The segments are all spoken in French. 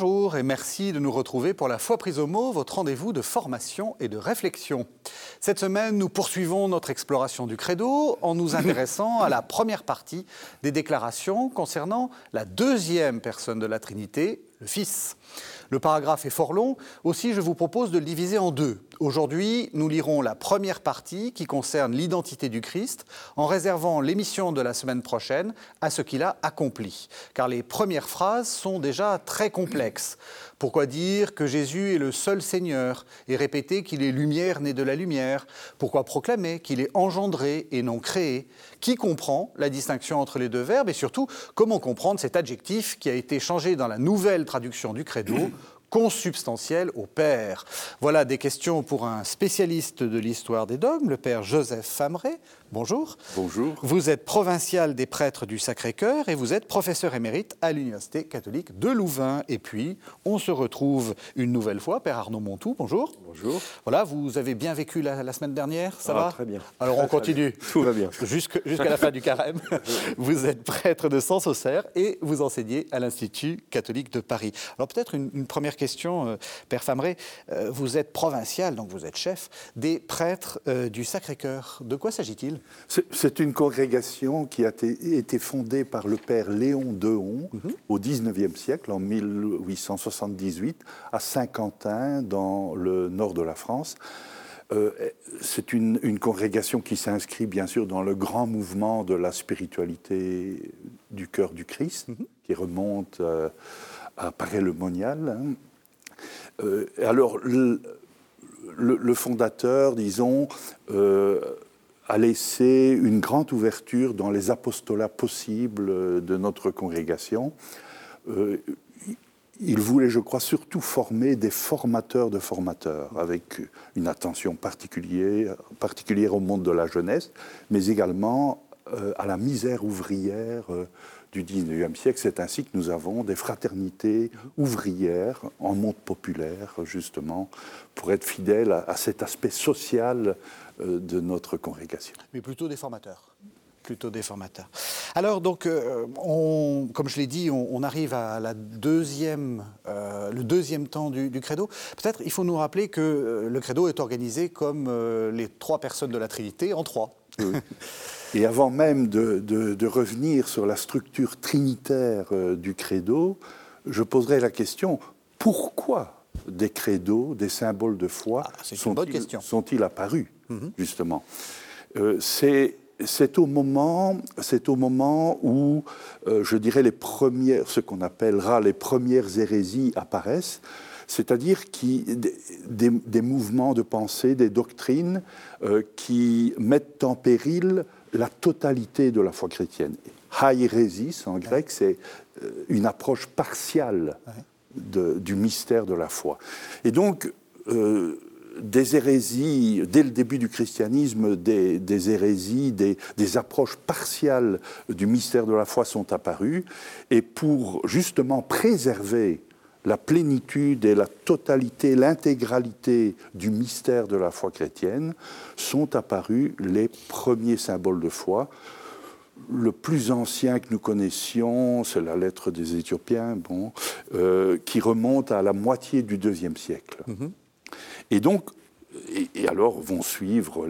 Bonjour et merci de nous retrouver pour la foi prise au mot, votre rendez-vous de formation et de réflexion. Cette semaine, nous poursuivons notre exploration du credo en nous intéressant à la première partie des déclarations concernant la deuxième personne de la Trinité, le Fils. Le paragraphe est fort long, aussi je vous propose de le diviser en deux. Aujourd'hui, nous lirons la première partie qui concerne l'identité du Christ, en réservant l'émission de la semaine prochaine à ce qu'il a accompli. Car les premières phrases sont déjà très complexes. Pourquoi dire que Jésus est le seul Seigneur et répéter qu'il est lumière née de la lumière? Pourquoi proclamer qu'il est engendré et non créé? Qui comprend la distinction entre les deux verbes Et surtout, comment comprendre cet adjectif qui a été changé dans la nouvelle traduction du credo consubstantiel au Père? Voilà des questions pour un spécialiste de l'histoire des dogmes, le Père Joseph Fameret. Bonjour. Bonjour. Vous êtes provincial des prêtres du Sacré-Cœur et vous êtes professeur émérite à l'Université catholique de Louvain. Et puis, on se retrouve une nouvelle fois, Père Arnaud Montou. Bonjour. Bonjour. Voilà, vous avez bien vécu la, semaine dernière, ça ah, va Très bien. Alors on continue. Tout va bien. Jusqu'à la fin du carême. vous êtes prêtre de Sens-Auxerre et vous enseignez à l'Institut catholique de Paris. Alors peut-être une, première question, euh, Père Fameret. Euh, vous êtes provincial, donc vous êtes chef des prêtres euh, du Sacré-Cœur. De quoi s'agit-il? C'est une congrégation qui a été fondée par le père Léon Deon mhm. au XIXe siècle, en 1878, à Saint-Quentin, dans le nord de la France. Euh, c'est une, congrégation qui s'inscrit bien sûr dans le grand mouvement de la spiritualité du cœur du Christ, mhm. qui remonte euh, à Paray-le-Monial. Hein. Euh, alors, le, fondateur, disons, a laissé une grande ouverture dans les apostolats possibles de notre congrégation. Euh, il voulait, je crois, surtout former des formateurs de formateurs, avec une attention particulière, au monde de la jeunesse, mais également euh, à la misère ouvrière euh, du 19e siècle. C'est ainsi que nous avons des fraternités ouvrières en monde populaire, justement, pour être fidèles à, cet aspect social euh, de notre congrégation. Mais plutôt des formateurs plutôt des formateurs. Alors donc, euh, on, comme je l'ai dit, on, arrive à la deuxième, euh, le deuxième temps du, credo. Peut-être il faut nous rappeler que le credo est organisé comme les trois personnes de la Trinité en trois. Et avant même de, revenir sur la structure trinitaire euh, du credo, je poserai la question, pourquoi des credos, des symboles de foi ah, sont-ils sont apparus, mhm. justement euh, c'est au moment, c'est au moment où, euh, je dirais, les premières, ce qu'on appellera les premières hérésies apparaissent, c'est-à-dire des, des, mouvements de pensée, des doctrines qui mettent en péril la totalité de la foi chrétienne. Haïrésis, en grec, c'est euh, une approche partiale du mystère de la foi. Et donc, euh, des hérésies, dès le début du christianisme, des, hérésies, des, approches partiales du mystère de la foi sont apparues. Et pour justement préserver la plénitude et la totalité, l'intégralité du mystère de la foi chrétienne, sont apparus les premiers symboles de foi. Le plus ancien que nous connaissions, c'est la lettre des Éthiopiens, bon, euh, qui remonte à la moitié du deuxième siècle. Mm-hmm. Et donc, et, alors vont suivre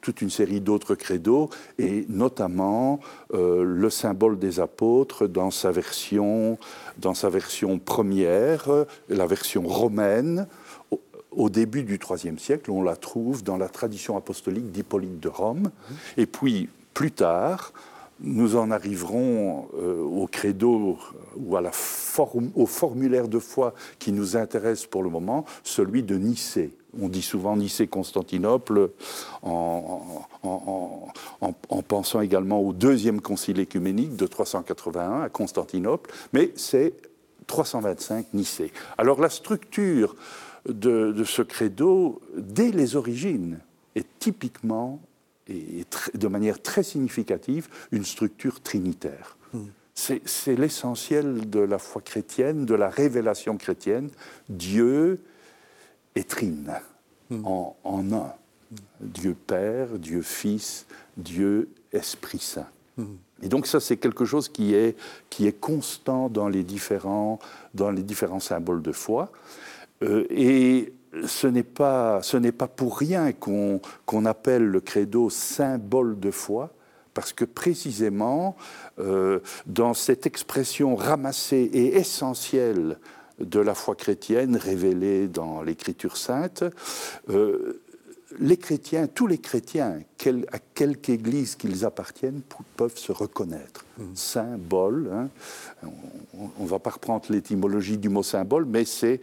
toute une série d'autres credos, et notamment euh, le symbole des apôtres dans sa version, dans sa version première, la version romaine. Au, début du IIIe siècle, on la trouve dans la tradition apostolique d'Hippolyte de Rome. Et puis, plus tard, nous en arriverons euh, au credo ou à la au formulaire de foi qui nous intéresse pour le moment, celui de Nicée. On dit souvent Nicée-Constantinople en, en, pensant également au deuxième concile écuménique de 381 à Constantinople, mais c'est 325 Nicée. Alors la structure de, ce credo, dès les origines, est typiquement et de manière très significative une structure trinitaire. Hmm. C'est l'essentiel de la foi chrétienne, de la révélation chrétienne. Dieu est trine, hmm. en, un. Dieu Père, Dieu Fils, Dieu Esprit Saint. Et donc ça, c'est quelque chose qui est, qui est constant dans les différents, dans les différents symboles de foi. Euh, et ce n'est pas, pas pour rien qu'on appelle le credo symbole de foi, parce que précisément, euh, dans cette expression ramassée et essentielle de la foi chrétienne révélée dans l'Écriture sainte, euh, les chrétiens, tous les chrétiens, à quelque église qu'ils appartiennent, peuvent se reconnaître. Mmh. Symbole, hein. on ne va pas reprendre l'étymologie du mot symbole, mais c'est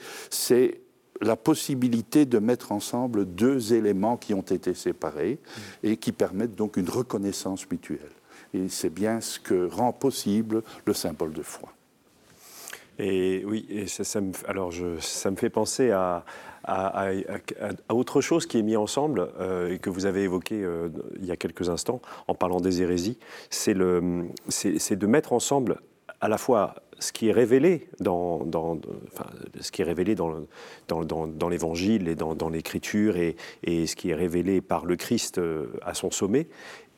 la possibilité de mettre ensemble deux éléments qui ont été séparés mmh. et qui permettent donc une reconnaissance mutuelle. Et c'est bien ce que rend possible le symbole de foi. Et oui, et ça, me, alors je, ça me fait penser à, à, autre chose qui est mis ensemble euh, et que vous avez évoqué euh, il y a quelques instants en parlant des hérésies, c'est de mettre ensemble à la fois ce qui est révélé dans, dans enfin, ce qui est révélé dans, dans, dans l'Évangile et dans, l'Écriture et, et, ce qui est révélé par le Christ euh, à son sommet,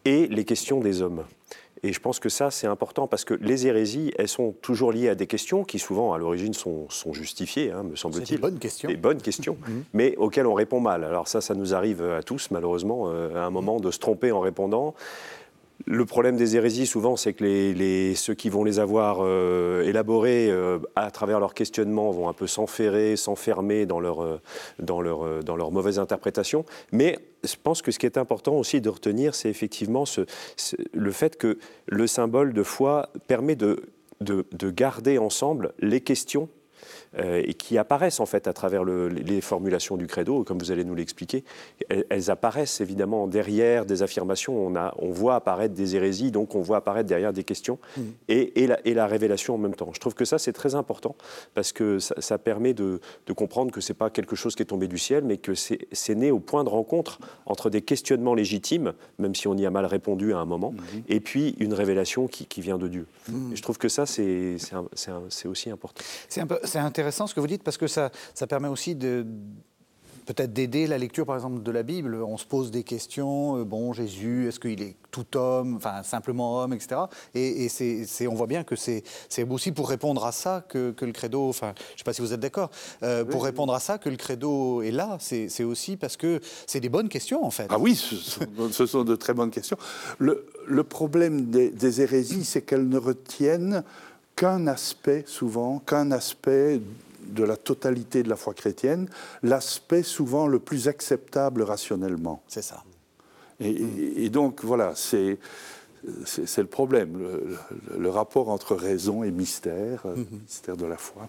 et les questions des hommes. Et je pense que ça, c'est important parce que les hérésies, elles sont toujours liées à des questions qui, souvent, à l'origine, sont, sont, justifiées, hein, me semble-t-il. Des bonnes questions. Des bonnes questions, mhm. mais auxquelles on répond mal. Alors ça, ça nous arrive à tous, malheureusement, euh, à un moment, de se tromper en répondant. Le problème des hérésies, souvent, c'est que les, ceux qui vont les avoir euh, élaborées euh, à travers leur questionnement vont un peu s'enferrer, s'enfermer dans leur, euh, dans, leur, dans leur mauvaise interprétation. Mais je pense que ce qui est important aussi de retenir, c'est effectivement le fait que le symbole de foi permet de, de, de garder ensemble les questions et qui apparaissent en fait à travers les formulations du credo, comme vous allez nous l'expliquer. Elles, apparaissent évidemment derrière des affirmations. On, a, on voit apparaître des hérésies, donc on voit apparaître derrière des questions mmh. et, la, et, la, révélation en même temps. Je trouve que ça c'est très important parce que ça, permet de, comprendre que c'est pas quelque chose qui est tombé du ciel, mais que c'est né au point de rencontre entre des questionnements légitimes, même si on y a mal répondu à un moment, mmh. et puis une révélation qui, vient de Dieu. Mmh. Et je trouve que ça c'est aussi important. C'est intéressant intéressant ce que vous dites parce que ça, ça permet aussi de peut-être d'aider la lecture, par exemple, de la Bible. On se pose des questions. Euh, bon, Jésus, est-ce qu'il est tout homme, enfin simplement homme, etc. Et, c'est, on voit bien que c'est, aussi pour répondre à ça que, le credo. Enfin, je ne sais pas si vous êtes d'accord. Euh, pour répondre à ça que le credo est là, c'est, aussi parce que c'est des bonnes questions, en fait. Ah oui, ce sont, de très bonnes questions. Le, le problème des, des hérésies, c'est qu'elles ne retiennent qu'un aspect, souvent, qu'un aspect de la totalité de la foi chrétienne, l'aspect souvent le plus acceptable rationnellement. C'est ça. Et, donc, voilà, c'est. C'est le problème, le, rapport entre raison et mystère, mhm. mystère de la foi.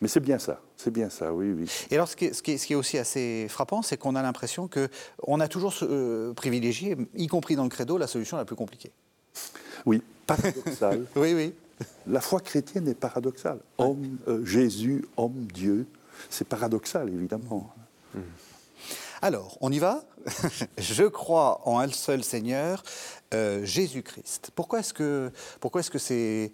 Mais c'est bien ça, c'est bien ça, oui, oui. Et alors, ce qui est, ce qui est, aussi assez frappant, c'est qu'on a l'impression qu'on a toujours euh, privilégié, y compris dans le credo, la solution la plus compliquée. Oui, paradoxal. oui, oui. La foi chrétienne est paradoxale. Homme, euh, Jésus, homme, Dieu. C'est paradoxal, évidemment. Mmh. Alors, on y va? Je crois en un seul Seigneur, euh, Jésus-Christ. Pourquoi est-ce que pourquoi est-ce que c'est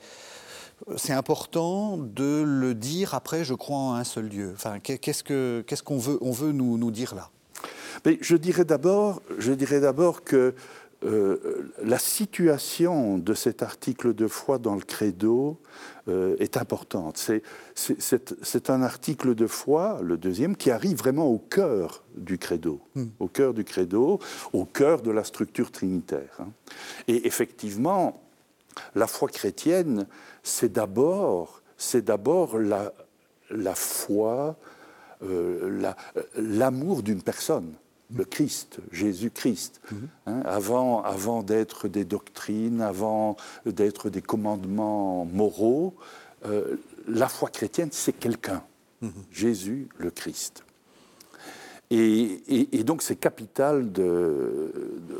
c'est important de le dire après je crois en un seul Dieu? Enfin, qu'est-ce que qu'est-ce qu'on veut on veut nous, nous dire là? Mais je dirais d'abord je dirais d'abord que euh, la situation de cet article de foi dans le credo euh, est importante. C'est un article de foi, le deuxième, qui arrive vraiment au cœur du credo, hmm. au cœur du credo, au cœur de la structure trinitaire. Hein. Et effectivement, la foi chrétienne, c'est d'abord, c'est d'abord la, la foi, euh, l'amour d'une personne le Christ, Jésus-Christ, mhm. hein, avant, avant d'être des doctrines, avant d'être des commandements moraux, euh, la foi chrétienne, c'est quelqu'un, mhm. Jésus le Christ. Et, donc c'est capital de,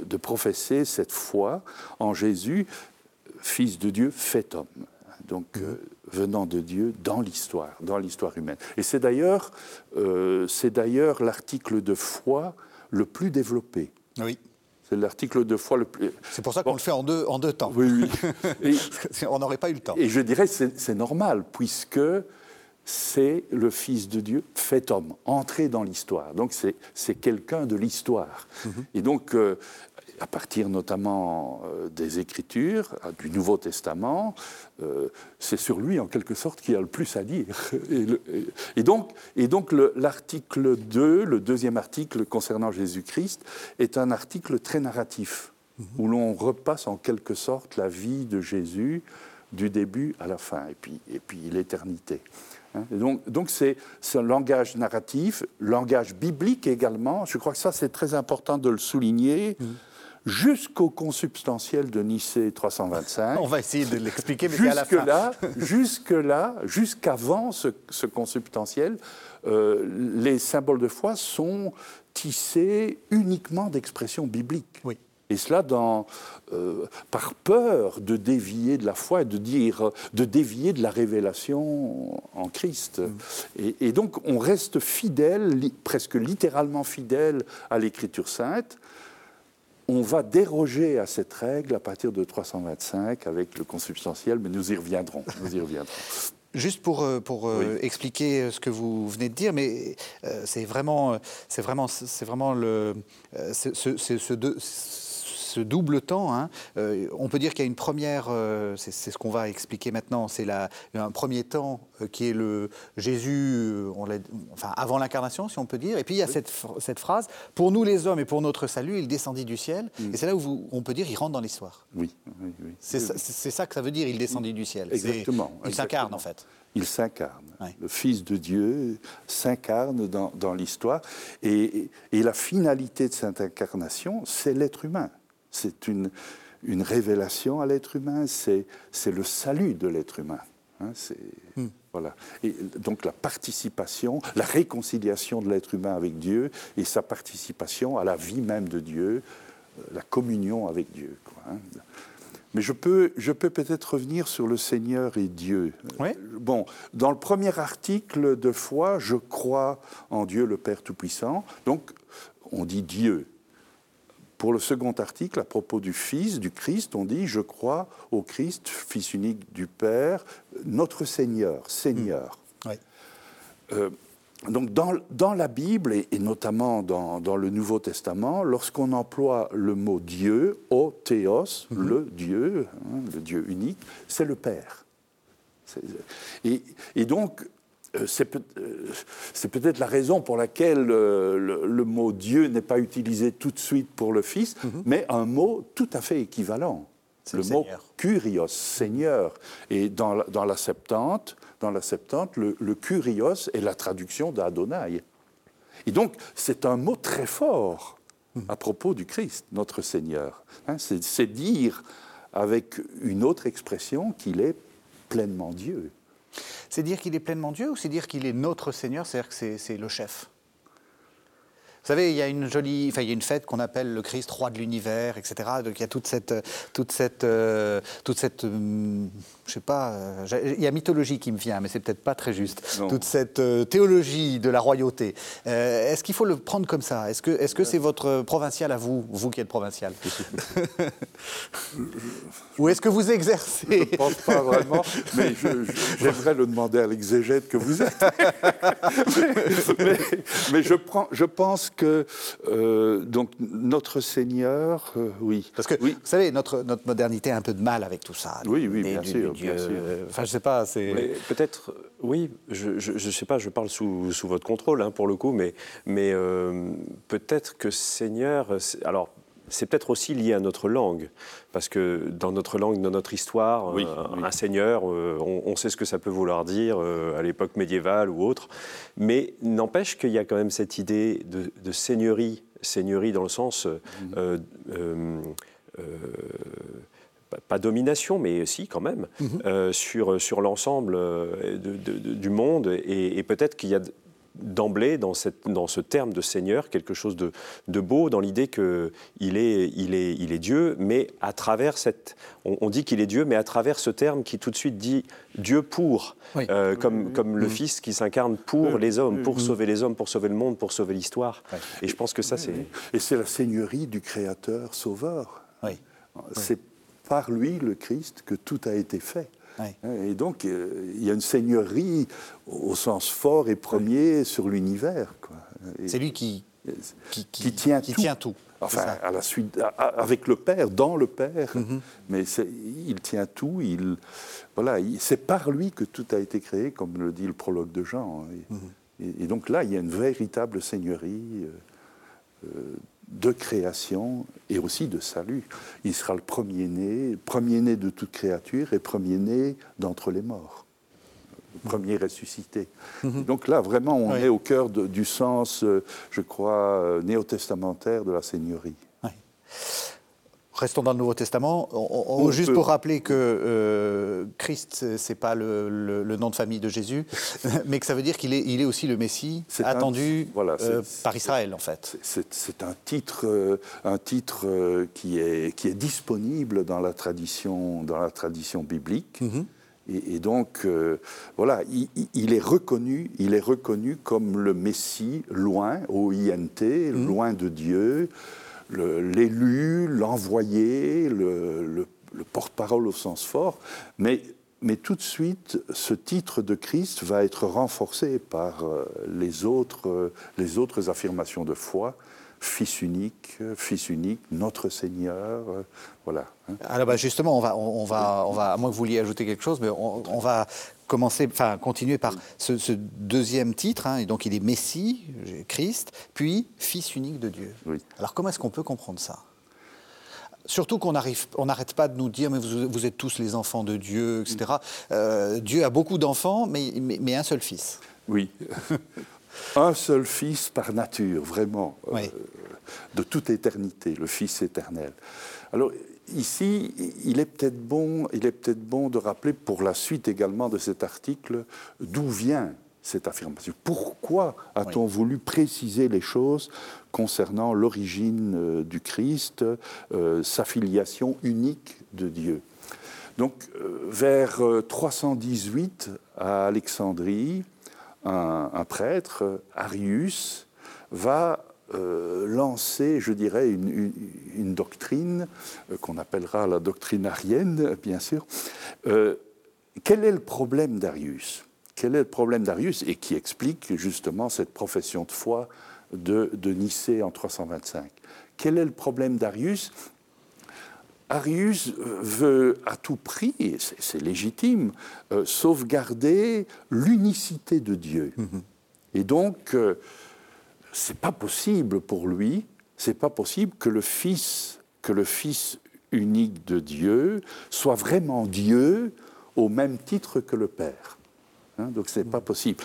de, professer cette foi en Jésus, Fils de Dieu, fait homme. Donc mhm. euh, venant de Dieu dans l'histoire, dans l'histoire humaine. Et c'est d'ailleurs, euh, c'est d'ailleurs l'article de foi le plus développé. Oui. C'est l'article de foi le plus. C'est pour ça qu'on le fait en deux, en deux temps. Oui, oui. On n'aurait pas eu le temps. Et je dirais que c'est normal, puisque c'est le Fils de Dieu fait homme, entré dans l'histoire. Donc c'est quelqu'un de l'histoire. Mhm. Et donc, euh, à partir notamment euh, des Écritures, du Nouveau Testament, euh, c'est sur lui en quelque sorte qu'il y a le plus à dire. Et, donc, et donc l'article 2, le deuxième article concernant Jésus-Christ, est un article très narratif, mhm. où l'on repasse en quelque sorte la vie de Jésus du début à la fin, et puis, et puis l'éternité. Hein. donc, donc c'est un langage narratif, langage biblique également. Je crois que ça, c'est très important de le souligner. Mmh. Jusqu'au consubstantiel de Nicée 325. On va essayer de l'expliquer, mais jusque à la fin. Là, jusque là, jusqu'avant ce, ce, consubstantiel, euh, les symboles de foi sont tissés uniquement d'expressions bibliques. Oui. Et cela dans, euh, par peur de dévier de la foi, de dire, de dévier de la révélation en Christ. Mm. Et, donc on reste fidèle, presque littéralement fidèle à l'Écriture sainte. On va déroger à cette règle à partir de 325 avec le consubstantiel, mais nous y reviendrons. Nous y reviendrons. Juste pour, euh, pour euh, expliquer ce que vous venez de dire, mais c'est vraiment, c'est vraiment, c'est vraiment le, ce, ce, ce, ce double temps. Hein, euh, on peut dire qu'il y a une première, euh, c'est ce qu'on va expliquer maintenant, c'est un premier temps euh, qui est le Jésus, on enfin avant l'incarnation, si on peut dire. Et puis il y a cette, cette, phrase pour nous les hommes et pour notre salut, il descendit du ciel. Et c'est là où on peut dire il rentre dans l'histoire. Oui, oui, oui. C'est ça, que ça veut dire, il descendit du ciel. Exactement. Il s'incarne en fait. Il s'incarne. Le Fils de Dieu s'incarne dans, dans l'histoire. Et, et, la finalité de cette incarnation, c'est l'être humain. C'est une, une révélation à l'être humain, c'est le salut de l'être humain. Hein, hmm. voilà. Et donc la participation, la réconciliation de l'être humain avec Dieu et sa participation à la vie même de Dieu, euh, la communion avec Dieu. Hein. Mais je peux, je peux peut-être revenir sur le Seigneur et Dieu. Oui. Bon, dans le premier article de foi, je crois en Dieu le Père Tout-Puissant. Donc, on dit Dieu. Pour le second article, à propos du Fils, du Christ, on dit Je crois au Christ, Fils unique du Père, notre Seigneur, Seigneur. Hmm. Euh, donc dans, dans, la Bible, et, notamment dans, dans, le Nouveau Testament, lorsqu'on emploie le mot Dieu, o théos, hmm. le Dieu, hein, le Dieu unique, c'est le Père. Et, et, donc, c'est peut-être la raison pour laquelle euh, le, mot Dieu n'est pas utilisé tout de suite pour le Fils, mhm. mais un mot tout à fait équivalent. Le, mot Kurios, Seigneur. Et dans la, dans la Septante, dans la Septante le, le Kurios est la traduction d'Adonai. Et donc, c'est un mot très fort mhm. à propos du Christ, notre Seigneur. Hein, c'est dire avec une autre expression qu'il est pleinement Dieu. C'est dire qu'il est pleinement Dieu ou c'est dire qu'il est notre Seigneur, c'est-à-dire que c'est le chef? Vous savez, il y a une jolie, il y a une fête qu'on appelle le Christ roi de l'univers, etc. Donc il y a toute cette, euh, hum, je sais pas, euh, il y a mythologie qui me vient, mais c'est peut-être pas très juste. Toute cette euh, théologie de la royauté. est-ce qu'il faut le prendre comme ça? Est-ce que, c'est votre provincial à vous, vous qui êtes provincial? Ou est-ce que vous exercez? Je ne pense pas vraiment, mais j'aimerais le demander à l'exégète que vous êtes. mais, mais je, prends, je pense que euh, donc notre Seigneur, euh, oui. Parce que vous savez, notre, notre modernité a un peu de mal avec tout ça. Oui, oui, bien, sûr, Enfin, je sais pas, c'est. Peut-être, oui. Je, je, sais pas. Je parle sous, sous votre contrôle, hein, pour le coup, mais mais euh, peut-être que Seigneur. Alors c'est peut-être aussi lié à notre langue, parce que dans notre langue, dans notre histoire, euh, un, seigneur, euh, on, sait ce que ça peut vouloir dire euh, à l'époque médiévale ou autre, mais n'empêche qu'il y a quand même cette idée de, seigneurie, seigneurie dans le sens... Mhm. Pas domination, mais si quand même, mhm. sur, sur l'ensemble du monde. Et, et peut-être qu'il y a d'emblée dans, dans, ce terme de Seigneur quelque chose de, beau dans l'idée qu'il est, il est, il est Dieu, mais à travers cette... On, dit qu'il est Dieu, mais à travers ce terme qui tout de suite dit Dieu pour, euh, comme, comme le Fils qui s'incarne pour les hommes, pour sauver les hommes, pour sauver le monde, pour sauver l'histoire. Et je pense que ça, c'est... Et c'est la Seigneurie du Créateur Sauveur. C'est par lui, le Christ, que tout a été fait. Et donc, euh, il y a une seigneurie au sens fort et premier sur l'univers. C'est lui qui, qui, tient, qui tout. tient tout. Enfin, à la suite, avec le Père, dans le Père. Mm-hmm. Mais il tient tout. Il, voilà, c'est par lui que tout a été créé, comme le dit le prologue de Jean. Mm-hmm. Et, donc là, il y a une véritable seigneurie euh, euh, de création et aussi de salut. Il sera le premier-né, premier-né de toute créature et premier-né d'entre les morts premier ressuscité. Mhm. Donc là, vraiment, on est au cœur du sens, euh, je crois, euh, néo-testamentaire de la Seigneurie. Restons dans le Nouveau Testament. juste pour rappeler que euh, Christ, ce n'est pas le, nom de famille de Jésus, mais que ça veut dire qu'il est, il est aussi le Messie attendu par Israël, en fait. C'est un titre, un titre qui, est, qui est disponible dans la tradition, dans la tradition biblique. Mhm. Et, donc, euh, voilà, il, est reconnu, il est reconnu comme le Messie loin, au INT, mhm. loin de Dieu, l'élu, l'envoyé, le, porte-parole au sens fort. Mais, mais tout de suite, ce titre de Christ va être renforcé par euh, les, autres, euh, les autres affirmations de foi Fils unique, Fils unique, notre Seigneur, euh, voilà. Hein. Alors bah, justement, on va, on, va, on va, à moins que vous vouliez ajouter quelque chose, mais on, va commencer, enfin continuer par ce, deuxième titre, hein, et donc il est Messie, Christ, puis Fils unique de Dieu. Alors comment est-ce qu'on peut comprendre ça? Surtout qu'on n'arrête pas de nous dire, mais vous, êtes tous les enfants de Dieu, etc. Euh, Dieu a beaucoup d'enfants, mais, mais, un seul fils. Oui. un seul Fils par nature, vraiment, euh, de toute éternité, le Fils éternel. Alors ici, il est peut-être bon, il est peut-être bon de rappeler pour la suite également de cet article d'où vient cette affirmation. Pourquoi a-t-on voulu préciser les choses concernant l'origine euh, du Christ, euh, sa filiation unique de Dieu? Donc, vers 318 à Alexandrie, un, prêtre, Arius, va euh, lancer, je dirais, une, doctrine euh, qu'on appellera la doctrine arienne, bien sûr. Euh, quel est le problème d'Arius? Quel est le problème d'Arius et qui explique justement cette profession de foi de, de Nicée en 325 Quel est le problème d'Arius? Arius veut à tout prix, et c'est légitime, sauvegarder l'unicité de Dieu. Mhm. Et donc, c'est pas possible pour lui, c'est pas possible que le Fils, que le Fils unique de Dieu soit vraiment Dieu au même titre que le Père. Hein, donc, c'est pas possible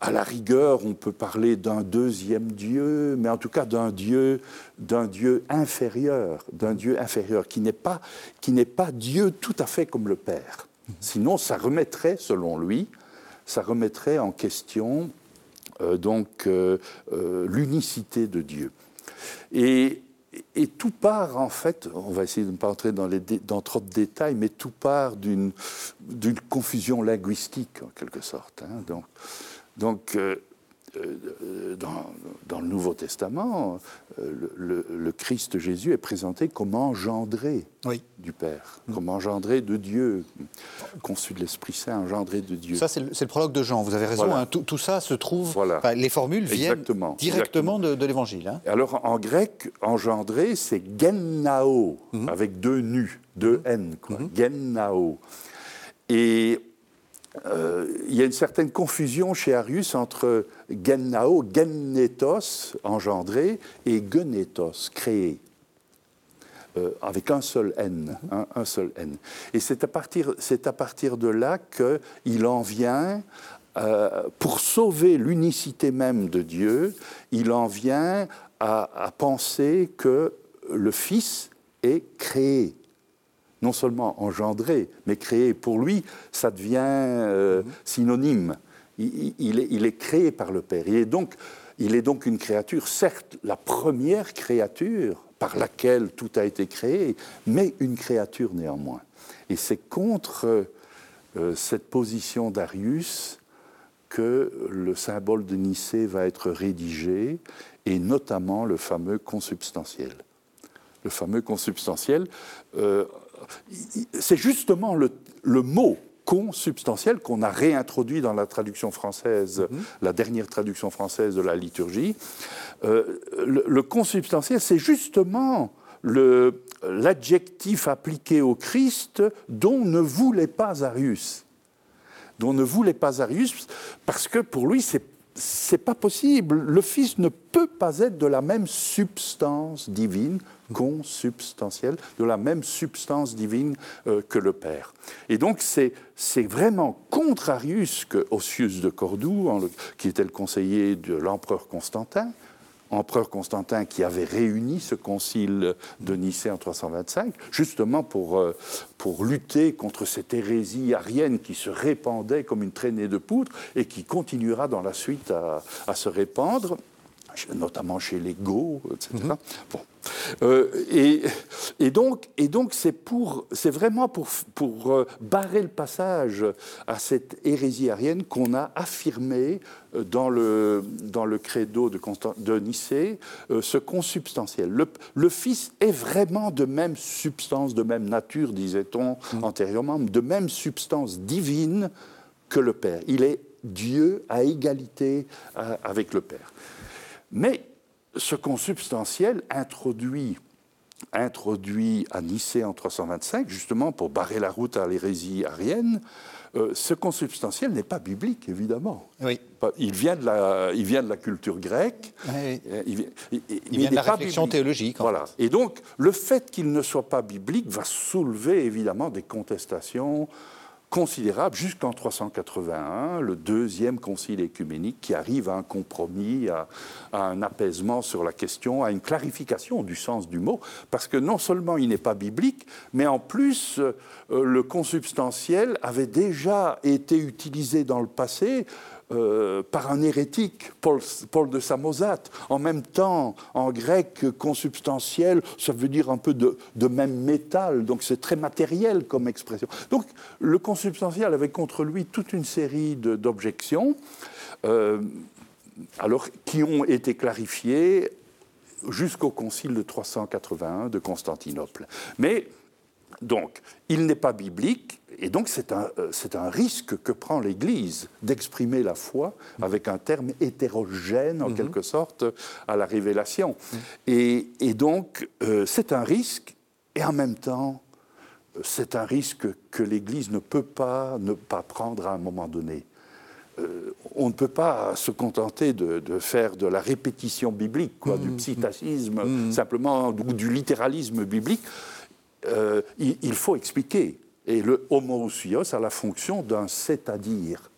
à la rigueur, on peut parler d'un deuxième Dieu, mais en tout cas d'un Dieu, d'un Dieu inférieur, d'un Dieu inférieur qui n'est pas, qui n'est pas Dieu tout à fait comme le Père. Sinon, ça remettrait, selon lui, ça remettrait en question donc euh, euh, l'unicité de Dieu. Et, tout part, en fait, on va essayer de ne pas entrer dans, trop de détails, mais tout part d'une confusion linguistique, en quelque sorte. Hein. Donc, euh, euh, dans, le Nouveau Testament, euh, le, Christ Jésus est présenté comme engendré du Père, mm. comme engendré de Dieu, conçu de l'Esprit Saint, engendré de Dieu. Ça, c'est le, prologue de Jean, vous avez raison, hein. tout, ça se trouve, les formules viennent directement de, l'Évangile. Hein. Alors, en grec, engendré, c'est gennao, mm-hmm. avec deux nus, deux mm-hmm. n, quoi. Mm-hmm. Gennao. Et euh, il y a une certaine confusion chez Arius entre gennao, gennetos, engendré, et genetos, créé. Euh, avec un seul N, un seul N. Et c'est à partir, à partir de là qu'il en vient, euh, pour sauver l'unicité même de Dieu, il en vient à, à penser que le Fils est créé non seulement engendré, mais créé. Pour lui, ça devient euh, mhm. synonyme. Il, est, créé par le Père. Il est, donc, il est donc une créature, certes la première créature par laquelle tout a été créé, mais une créature néanmoins. Et c'est contre euh, cette position d'Arius que le symbole de Nicée va être rédigé, et notamment le fameux consubstantiel. Le fameux consubstantiel, euh, c'est justement le, mot consubstantiel qu'on a réintroduit dans la traduction française, mhm. la dernière traduction française de la liturgie. Euh, le, consubstantiel, c'est justement l'adjectif appliqué au Christ dont ne voulait pas Arius. Dont ne voulait pas Arius, parce que pour lui, c'est c'est pas possible. Le Fils ne peut pas être de la même substance divine, consubstantielle, de la même substance divine euh, que le Père. Et donc c'est vraiment contre Arius que Ossius de Cordoue, qui était le conseiller de l'empereur Constantin, empereur Constantin qui avait réuni ce concile de Nicée en 325, justement pour, euh, pour lutter contre cette hérésie arienne qui se répandait comme une traînée de poudre et qui continuera dans la suite à, à se répandre notamment chez les Goths, etc. Mhm. bon. Euh, et, et, donc, et donc c'est pour, c'est vraiment pour, pour euh, barrer le passage à cette hérésie arienne qu'on a affirmé euh, dans le, dans le credo de, de Nicée ce consubstantiel. Le, le, Fils est vraiment de même substance, de même nature, disait-on mhm. antérieurement, de même substance divine que le Père. Il est Dieu à égalité avec le Père. Mais ce consubstantiel introduit, introduit à Nicée en 325, justement pour barrer la route à l'hérésie arienne, euh, ce consubstantiel n'est pas biblique, évidemment. Oui. Il, vient de la, il vient de la culture grecque. Oui. Euh, il, vient de la réflexion théologique. Voilà. Et donc, le fait qu'il ne soit pas biblique va soulever évidemment des contestations considérable jusqu'en 381, le deuxième concile écuménique qui arrive à un compromis, à, un apaisement sur la question, à une clarification du sens du mot, parce que non seulement il n'est pas biblique, mais en plus euh, le consubstantiel avait déjà été utilisé dans le passé euh, par un hérétique, Paul, de Samosate. En même temps, en grec, consubstantiel, ça veut dire un peu de, même métal, donc c'est très matériel comme expression. Donc le consubstantiel avait contre lui toute une série d'objections, euh, alors qui ont été clarifiées jusqu'au concile de 381 de Constantinople. Mais donc, il n'est pas biblique, et donc c'est un, euh, un, risque que prend l'Église d'exprimer la foi avec un terme hétérogène en mhm. quelque sorte à la révélation. Mhm. Et, et, donc euh, c'est un risque et en même temps c'est un risque que l'Église ne peut pas ne pas prendre à un moment donné. Euh, on ne peut pas se contenter de, faire de la répétition biblique, quoi, du mhm. psittacisme, simplement, ou du littéralisme biblique. Il, il, faut expliquer. Et le homoousios a la fonction d'un c'est-à-dire,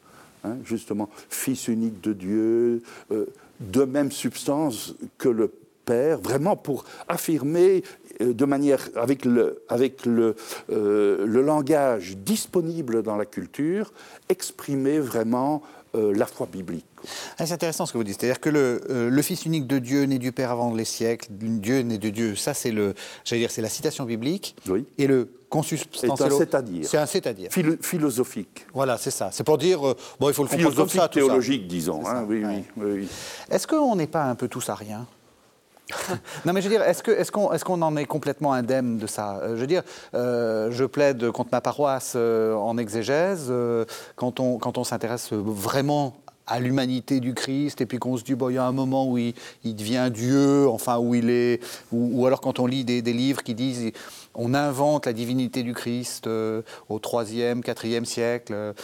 hein, justement, fils unique de Dieu, euh, de même substance que le Père, vraiment pour affirmer euh, de manière, avec le, avec le, euh, le langage disponible dans la culture, exprimer vraiment la foi biblique. Ah, c'est intéressant ce que vous dites. C'est-à-dire que le, le, Fils unique de Dieu né du Père avant les siècles, Dieu né de Dieu, ça c'est le, j'allais dire, c'est la citation biblique. Oui. Et le consubstantiel. C'est un c'est-à-dire. C'est un c'est-à-dire. philosophique. Voilà, c'est ça. C'est pour dire, euh, bon, il faut le comprendre comme ça. théologique, disons. Hein, oui, oui, oui, Est-ce qu'on n'est pas un peu tous à rien? non, mais je veux dire, est-ce qu'on est, en est complètement indemne de ça? Euh, Je veux dire, euh, je plaide contre ma paroisse en exégèse. quand on, quand on s'intéresse vraiment à l'humanité du Christ, et puis qu'on se dit, bon, il y a un moment où il, devient Dieu, enfin, où il est. Ou, alors quand on lit des, livres qui disent, on invente la divinité du Christ euh, au 3e, 4e siècle.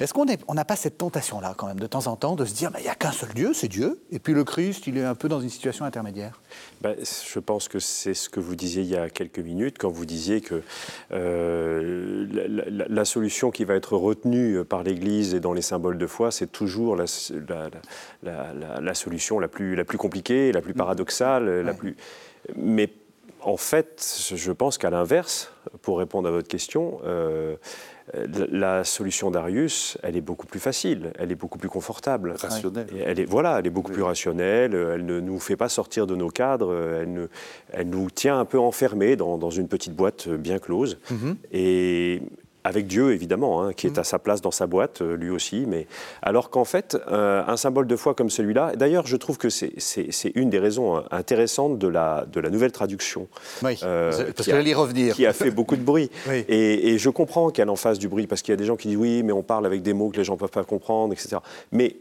Est-ce qu'on n'a pas cette tentation-là, quand même, de temps en temps, de se dire, il n'y a qu'un seul Dieu, c'est Dieu, et puis le Christ, il est un peu dans une situation intermédiaire? Ben, Je pense que c'est ce que vous disiez il y a quelques minutes, quand vous disiez que euh, la, solution qui va être retenue par l'Église et dans les symboles de foi, c'est toujours la, la, solution la plus, la plus compliquée, la plus paradoxale, la plus... Mais en fait, je pense qu'à l'inverse, pour répondre à votre question, euh, la solution d'Arius, elle est beaucoup plus facile, elle est beaucoup plus confortable. Rationnelle. elle est, voilà, elle est beaucoup plus rationnelle, elle ne nous fait pas sortir de nos cadres, elle, elle nous tient un peu enfermés dans, une petite boîte bien close. Mm-hmm. Et avec Dieu évidemment, hein, qui est à sa place dans sa boîte, lui aussi. Mais alors qu'en fait, un symbole de foi comme celui-là, d'ailleurs, je trouve que c'est une des raisons intéressantes de la, de la nouvelle traduction. Oui, parce qu'elle y revenir. Qui a fait beaucoup de bruit. et, et, je comprends qu'elle en fasse du bruit, parce qu'il y a des gens qui disent oui, mais on parle avec des mots que les gens ne peuvent pas comprendre, etc. Mais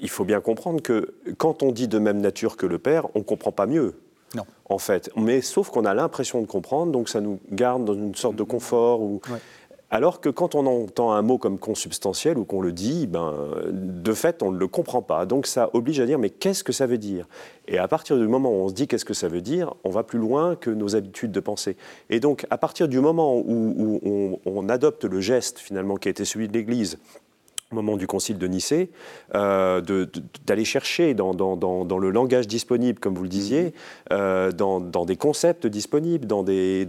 il faut bien comprendre que quand on dit de même nature que le Père, on ne comprend pas mieux. Non. En fait. Mais sauf qu'on a l'impression de comprendre, donc ça nous garde dans une sorte de confort. Ou... Alors que quand on entend un mot comme consubstantiel ou qu'on le dit, ben, de fait, on ne le comprend pas. Donc ça oblige à dire, mais qu'est-ce que ça veut dire? Et à partir du moment où on se dit qu'est-ce que ça veut dire, on va plus loin que nos habitudes de pensée. Et donc, à partir du moment où, on, on, adopte le geste, finalement, qui a été celui de l'Église, moment du concile de Nicée, euh, d'aller chercher dans, dans, le langage disponible, comme vous le disiez, euh, dans, des concepts disponibles, dans, des,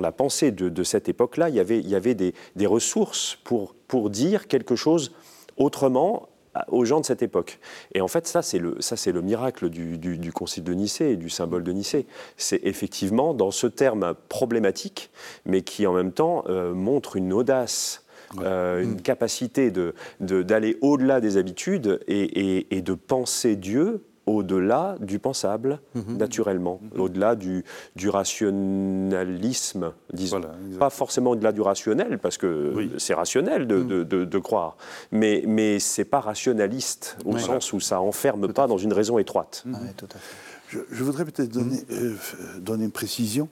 la pensée de, cette époque-là, il y avait, il y avait des, des, ressources pour, pour dire quelque chose autrement aux gens de cette époque. Et en fait, ça, c'est le, ça, c'est le miracle du, du, concile de Nicée et du symbole de Nicée. C'est effectivement dans ce terme problématique, mais qui en même temps euh, montre une audace euh, une capacité d'aller de, d'aller au-delà des habitudes et, et, de penser Dieu au-delà du pensable, mm-hmm. naturellement, mm-hmm. au-delà du, du, rationalisme, disons. pas forcément au-delà du rationnel, parce que c'est rationnel de, mm. de, de, croire, mais, mais c'est pas rationaliste, au sens où ça enferme pas dans une raison étroite. tout à fait. Je, voudrais peut-être donner, euh, donner, une précision.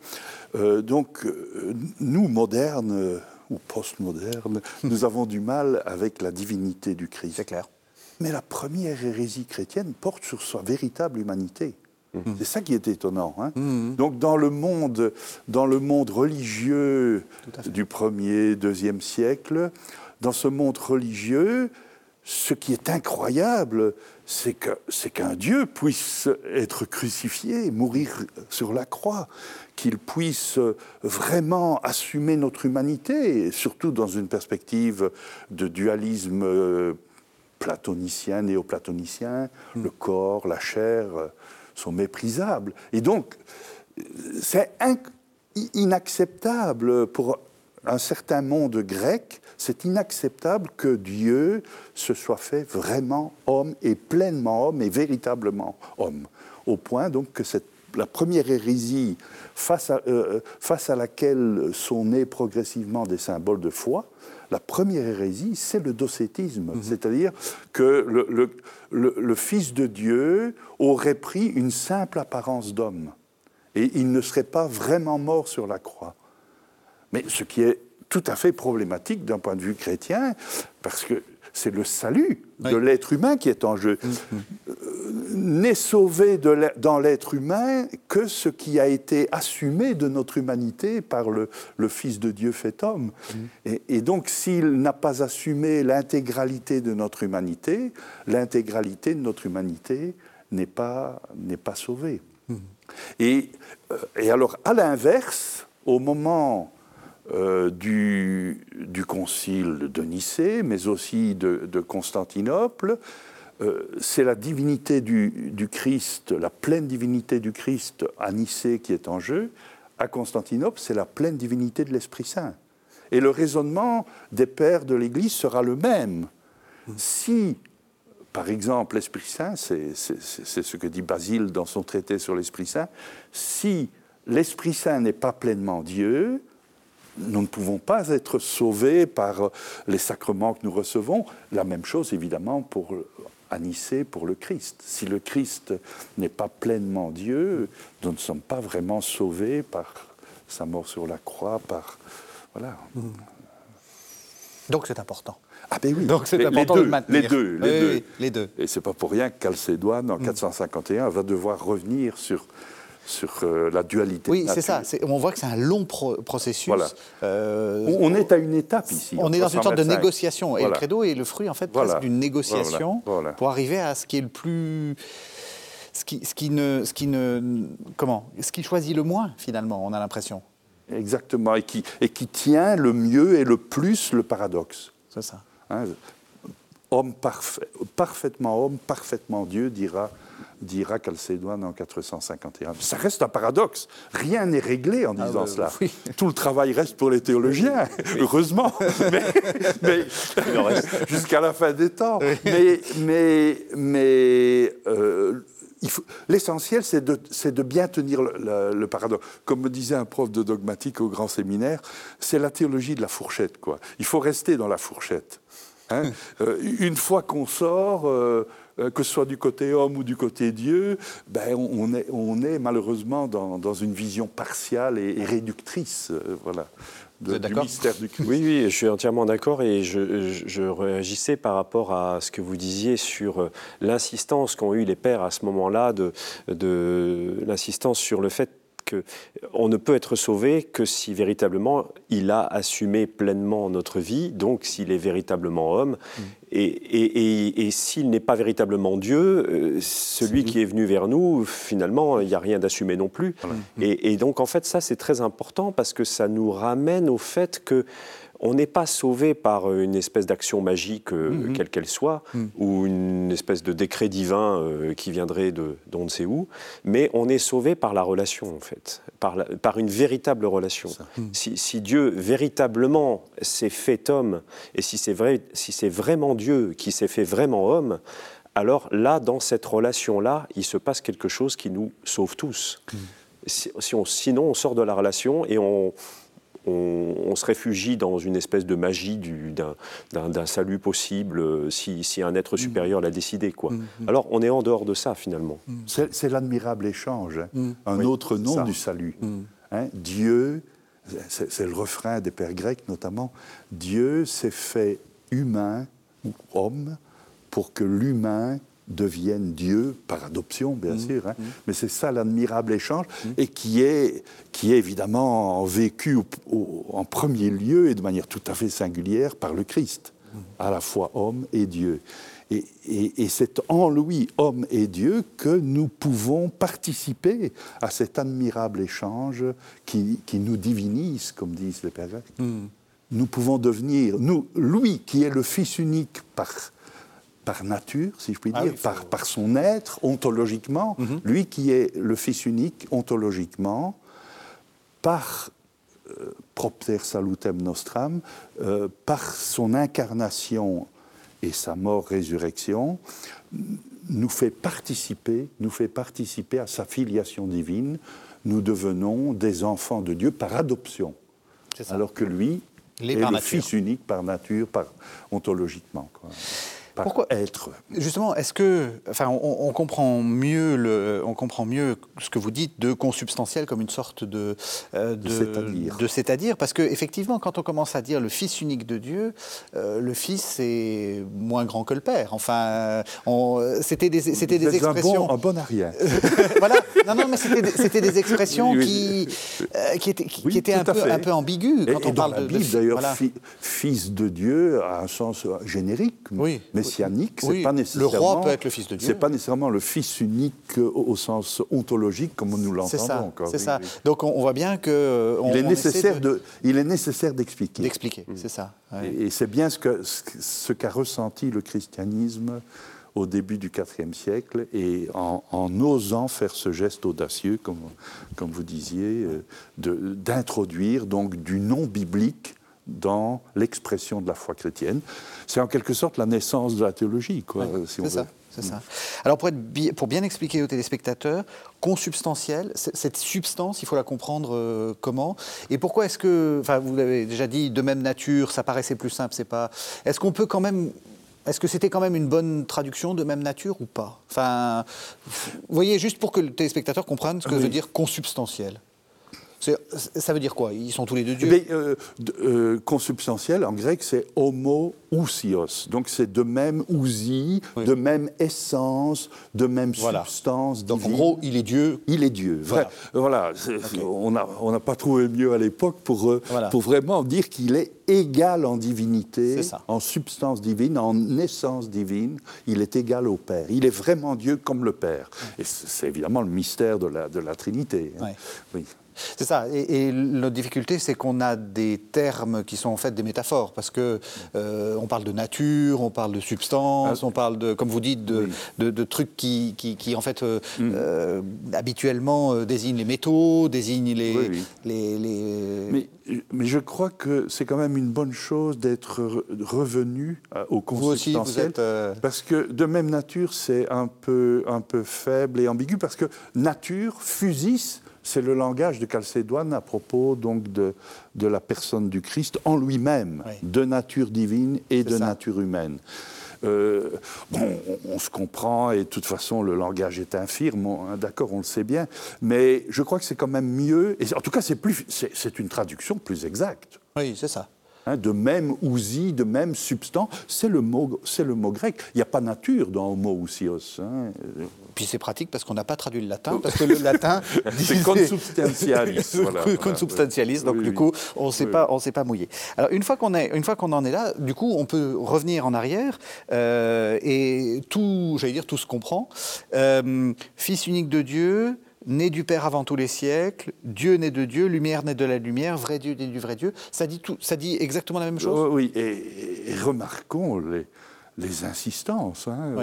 Euh, donc, nous, modernes, ou postmoderne, nous avons du mal avec la divinité du Christ. C'est clair. Mais la première hérésie chrétienne porte sur sa véritable humanité. Mhm. C'est ça qui est étonnant. Hein. Mhm. Donc dans le monde, dans le monde religieux du 1er, 2e siècle, dans ce monde religieux, ce qui est incroyable, c'est qu'un Dieu puisse être crucifié, mourir sur la croix, qu'il puisse vraiment assumer notre humanité, surtout dans une perspective de dualisme euh, platonicien, néoplatonicien, hmm. le corps, la chair euh, sont méprisables. Et donc, c'est inacceptable pour un certain monde grec, c'est inacceptable que Dieu se soit fait vraiment homme et pleinement homme et véritablement homme. Au point donc que cette, la première hérésie face à, euh, face à laquelle sont nés progressivement des symboles de foi, la première hérésie, c'est le docétisme, mhm. c'est-à-dire que le, le, le, Fils de Dieu aurait pris une simple apparence d'homme et il ne serait pas vraiment mort sur la croix. Mais ce qui est tout à fait problématique d'un point de vue chrétien, parce que c'est le salut de l'être humain qui est en jeu. Mm, mm. Euh, n'est sauvé de dans l'être humain que ce qui a été assumé de notre humanité par le, Fils de Dieu fait homme. Mm. Et, donc, s'il n'a pas assumé l'intégralité de notre humanité, l'intégralité de notre humanité n'est pas, pas sauvée. Et, euh, et alors, à l'inverse, au moment euh, du, concile de Nicée, mais aussi de, Constantinople. Euh, c'est la divinité du, Christ, la pleine divinité du Christ à Nicée qui est en jeu. À Constantinople, c'est la pleine divinité de l'Esprit Saint. Et le raisonnement des pères de l'Église sera le même. Si, par exemple, l'Esprit Saint, c'est ce que dit Basile dans son traité sur l'Esprit Saint, si l'Esprit Saint n'est pas pleinement Dieu, nous ne pouvons pas être sauvés par les sacrements que nous recevons. La même chose, évidemment, pour à pour le Christ. Si le Christ n'est pas pleinement Dieu, nous ne sommes pas vraiment sauvés par sa mort sur la croix, par voilà. Donc c'est important. Ah ben oui. Donc c'est important les deux, de maintenir. Les deux, les, deux. les deux. Et c'est pas pour rien que Calcédoine, en 451, mm. va devoir revenir sur sur euh, la dualité. Oui, c'est ça. On voit que c'est un long processus. Euh, on, est à une étape ici. On est dans une sorte de négociation. Et le credo est le fruit, en fait, d'une négociation pour arriver à ce qui est le plus. Ce qui, ce qui, ne, ce qui ne. Comment Ce qui choisit le moins, finalement, on a l'impression. Exactement. Et qui, et qui tient le mieux et le plus le paradoxe. C'est ça. Hein, homme parfait, parfaitement homme, parfaitement Dieu, dira dira Chalcédoine en 451. Ça reste un paradoxe. Rien n'est réglé en Ah disant cela. oui. Tout le travail reste pour les théologiens, heureusement, mais, mais jusqu'à la fin des temps. Mais, mais, mais euh, l'essentiel, c'est de, bien tenir le, le- le paradoxe. Comme me disait un prof de dogmatique au grand séminaire, c'est la théologie de la fourchette. Quoi. Il faut rester dans la fourchette. hein. Euh, une fois qu'on sort, euh, que ce soit du côté homme ou du côté Dieu, ben, on, est, on est malheureusement dans, dans une vision partiale et, et réductrice euh, voilà, de- Vous êtes du d'accord mystère du Christ. Oui, oui, je suis entièrement d'accord et je, je- je réagissais par rapport à ce que vous disiez sur euh, l'insistance qu'ont eu les pères à ce moment-là, de, de l'insistance sur le fait qu'on ne peut être sauvé que si véritablement il a assumé pleinement notre vie, donc s'il est véritablement homme. Et, et- et- et s'il n'est pas véritablement Dieu, euh, celui qui est venu vers nous, finalement, il n'y a rien d'assumé non plus. Et donc, en fait, ça, c'est très important parce que ça nous ramène au fait que on n'est pas sauvé par une espèce d'action magique, euh, quelle qu'elle soit, ou une espèce de décret divin euh, qui viendrait de d'on ne sait où, mais on est sauvé par la relation, en fait, par, la- par une véritable relation. Si, si Dieu véritablement s'est fait homme, et si c'est vrai, si c'est vraiment Dieu qui s'est fait vraiment homme, alors là, dans cette relation-là, il se passe quelque chose qui nous sauve tous. Si, si on- sinon, on sort de la relation et on, on, on se réfugie dans une espèce de magie du- d'un- d'un d'un salut possible euh, si, si un être supérieur l'a décidé. Quoi. Alors, on est en dehors de ça, finalement. C'est c'est l'admirable échange, hein. un autre nom ça. du salut. Hein, Dieu, c'est c'est le refrain des pères grecs notamment, Dieu s'est fait humain ou homme pour que l'humain devienne Dieu par adoption, bien sûr. hein. Mais c'est ça l'admirable échange et qui est, qui est évidemment vécu au- au- en premier lieu et de manière tout à fait singulière par le Christ, à la fois homme et Dieu. Et, et- et c'est en lui, homme et Dieu, que nous pouvons participer à cet admirable échange qui, qui nous divinise, comme disent les pères. Nous pouvons devenir, nous, lui qui est le Fils unique par, par nature, si je puis Ah dire, oui, par, par son être ontologiquement, lui qui est le Fils unique ontologiquement, par euh, propter salutem nostram, euh, par son incarnation et sa mort-résurrection, nous fait participer, nous fait participer à sa filiation divine. Nous devenons des enfants de Dieu par adoption, alors que lui est le nature. Fils unique par nature, par ontologiquement, quoi. Pourquoi- être. Justement, est-ce que, enfin, on, on comprend mieux le, on comprend mieux ce que vous dites de consubstantiel comme une sorte de, euh, De c'est-à-dire. de c'est-à-dire, parce que effectivement, quand on commence à dire le Fils unique de Dieu, euh, le Fils est moins grand que le Père. Enfin, on- c'était des, c'était des êtes un expressions. bon, un bon arrière. voilà. Non, non, mais c'était des, c'était des expressions Oui, oui. qui, euh, qui étaient, qui, Oui, qui étaient un peu, fait. un peu ambiguës Et, quand et on dans parle la de, de Bible, d'ailleurs, voilà. fi- fils de Dieu a un sens générique, Oui. Messianique. C'est Oui, pas le roi peut être le fils de Dieu. C'est pas nécessairement le fils unique au, au sens ontologique comme nous C'est l'entendons. ça. encore. C'est ça. oui. Donc on, on voit bien que euh, on, Il est nécessaire de- de, il est nécessaire d'expliquer. d'expliquer. C'est ça. ouais. Et, et c'est bien ce que ce, ce qu'a ressenti le christianisme au début du IVe siècle et en, en osant faire ce geste audacieux, comme, comme vous disiez, euh, d'introduire donc du non biblique dans l'expression de la foi chrétienne. C'est en quelque sorte la naissance de la théologie, quoi, si on ça. veut. C'est ça. Alors pour, être bi- pour bien expliquer aux téléspectateurs, consubstantiel, cette substance, il faut la comprendre euh, comment? Et pourquoi est-ce que, enfin vous l'avez déjà dit, de même nature, ça paraissait plus simple, c'est pas. Est-ce qu'on peut quand même, est-ce que c'était quand même une bonne traduction de même nature ou pas? Enfin, vous voyez, juste pour que le téléspectateur comprenne ce que Oui. veut dire consubstantiel. Ça veut dire quoi? Ils sont tous les deux Dieu Mais, euh, euh, consubstantiel, en grec, c'est homo-ousios. Donc c'est de même ousie, Oui. de même essence, de même Voilà. substance Donc en gros, il est Dieu. Il est Dieu. Vrai. Voilà. c'est- On n'a on pas trouvé mieux à l'époque pour, euh, Voilà. pour vraiment dire qu'il est égal en divinité, en substance divine, en essence divine. Il est égal au Père. Il est vraiment Dieu comme le Père. Et c'est c'est évidemment le mystère de la, de la Trinité. hein. Ouais. Oui. C'est ça. Et, notre difficulté, c'est qu'on a des termes qui sont en fait des métaphores, parce que euh, on parle de nature, on parle de substance, ah. on parle de, comme vous dites, de, de, trucs qui, qui, en fait euh, mm. euh, habituellement désignent les métaux, désignent les, les, Mais, mais, je crois que c'est quand même une bonne chose d'être revenu au consubstantiel, vous êtes, parce que de même nature, c'est un peu un peu faible et ambigu, parce que nature, fusis c'est le langage de Calcédoine à propos donc de, de la personne du Christ en lui-même, de nature divine et de nature humaine. Euh, bon, on, se comprend et de toute façon le langage est infirme, hein, d'accord, on le sait bien, mais je crois que c'est quand même mieux, et en tout cas c'est, une traduction plus exacte. Oui, c'est ça. Hein, de même ousi, de même substance, c'est le mot, c'est le mot grec. Il n'y a pas nature dans homo ousios. Hein. Puis c'est pratique parce qu'on n'a pas traduit le latin, parce que le latin... c'est consubstantialis. voilà, consubstantialis, donc du coup, on ne s'est pas mouillé. Alors une fois qu'on qu'on en est là, du coup, on peut revenir en arrière euh, et tout, j'allais dire, tout se comprend. Euh, fils unique de Dieu, né du Père avant tous les siècles, Dieu né de Dieu, lumière né de la lumière, vrai Dieu né du vrai Dieu. Ça dit, tout, ça dit exactement la même chose? Oui, et, remarquons les, les insistances. Hein.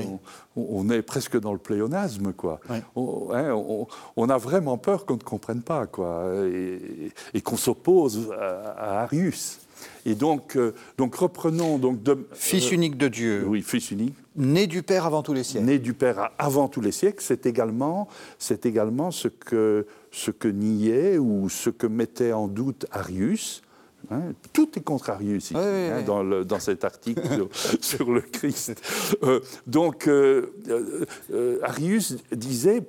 On, est presque dans le pléonasme, quoi. Hein, on, a vraiment peur qu'on ne comprenne pas, quoi, et, qu'on s'oppose à, Arius. Et donc, euh, donc reprenons donc de, fils euh, unique de Dieu. Oui, fils unique. Né du Père avant tous les siècles. Né du Père avant tous les siècles, c'est également, c'est également ce que, ce que niait ou ce que mettait en doute Arius. Hein. tout est contre Arius ici, hein, Dans, le, dans, cet article sur, le Christ. Euh, donc, euh, euh, Arius disait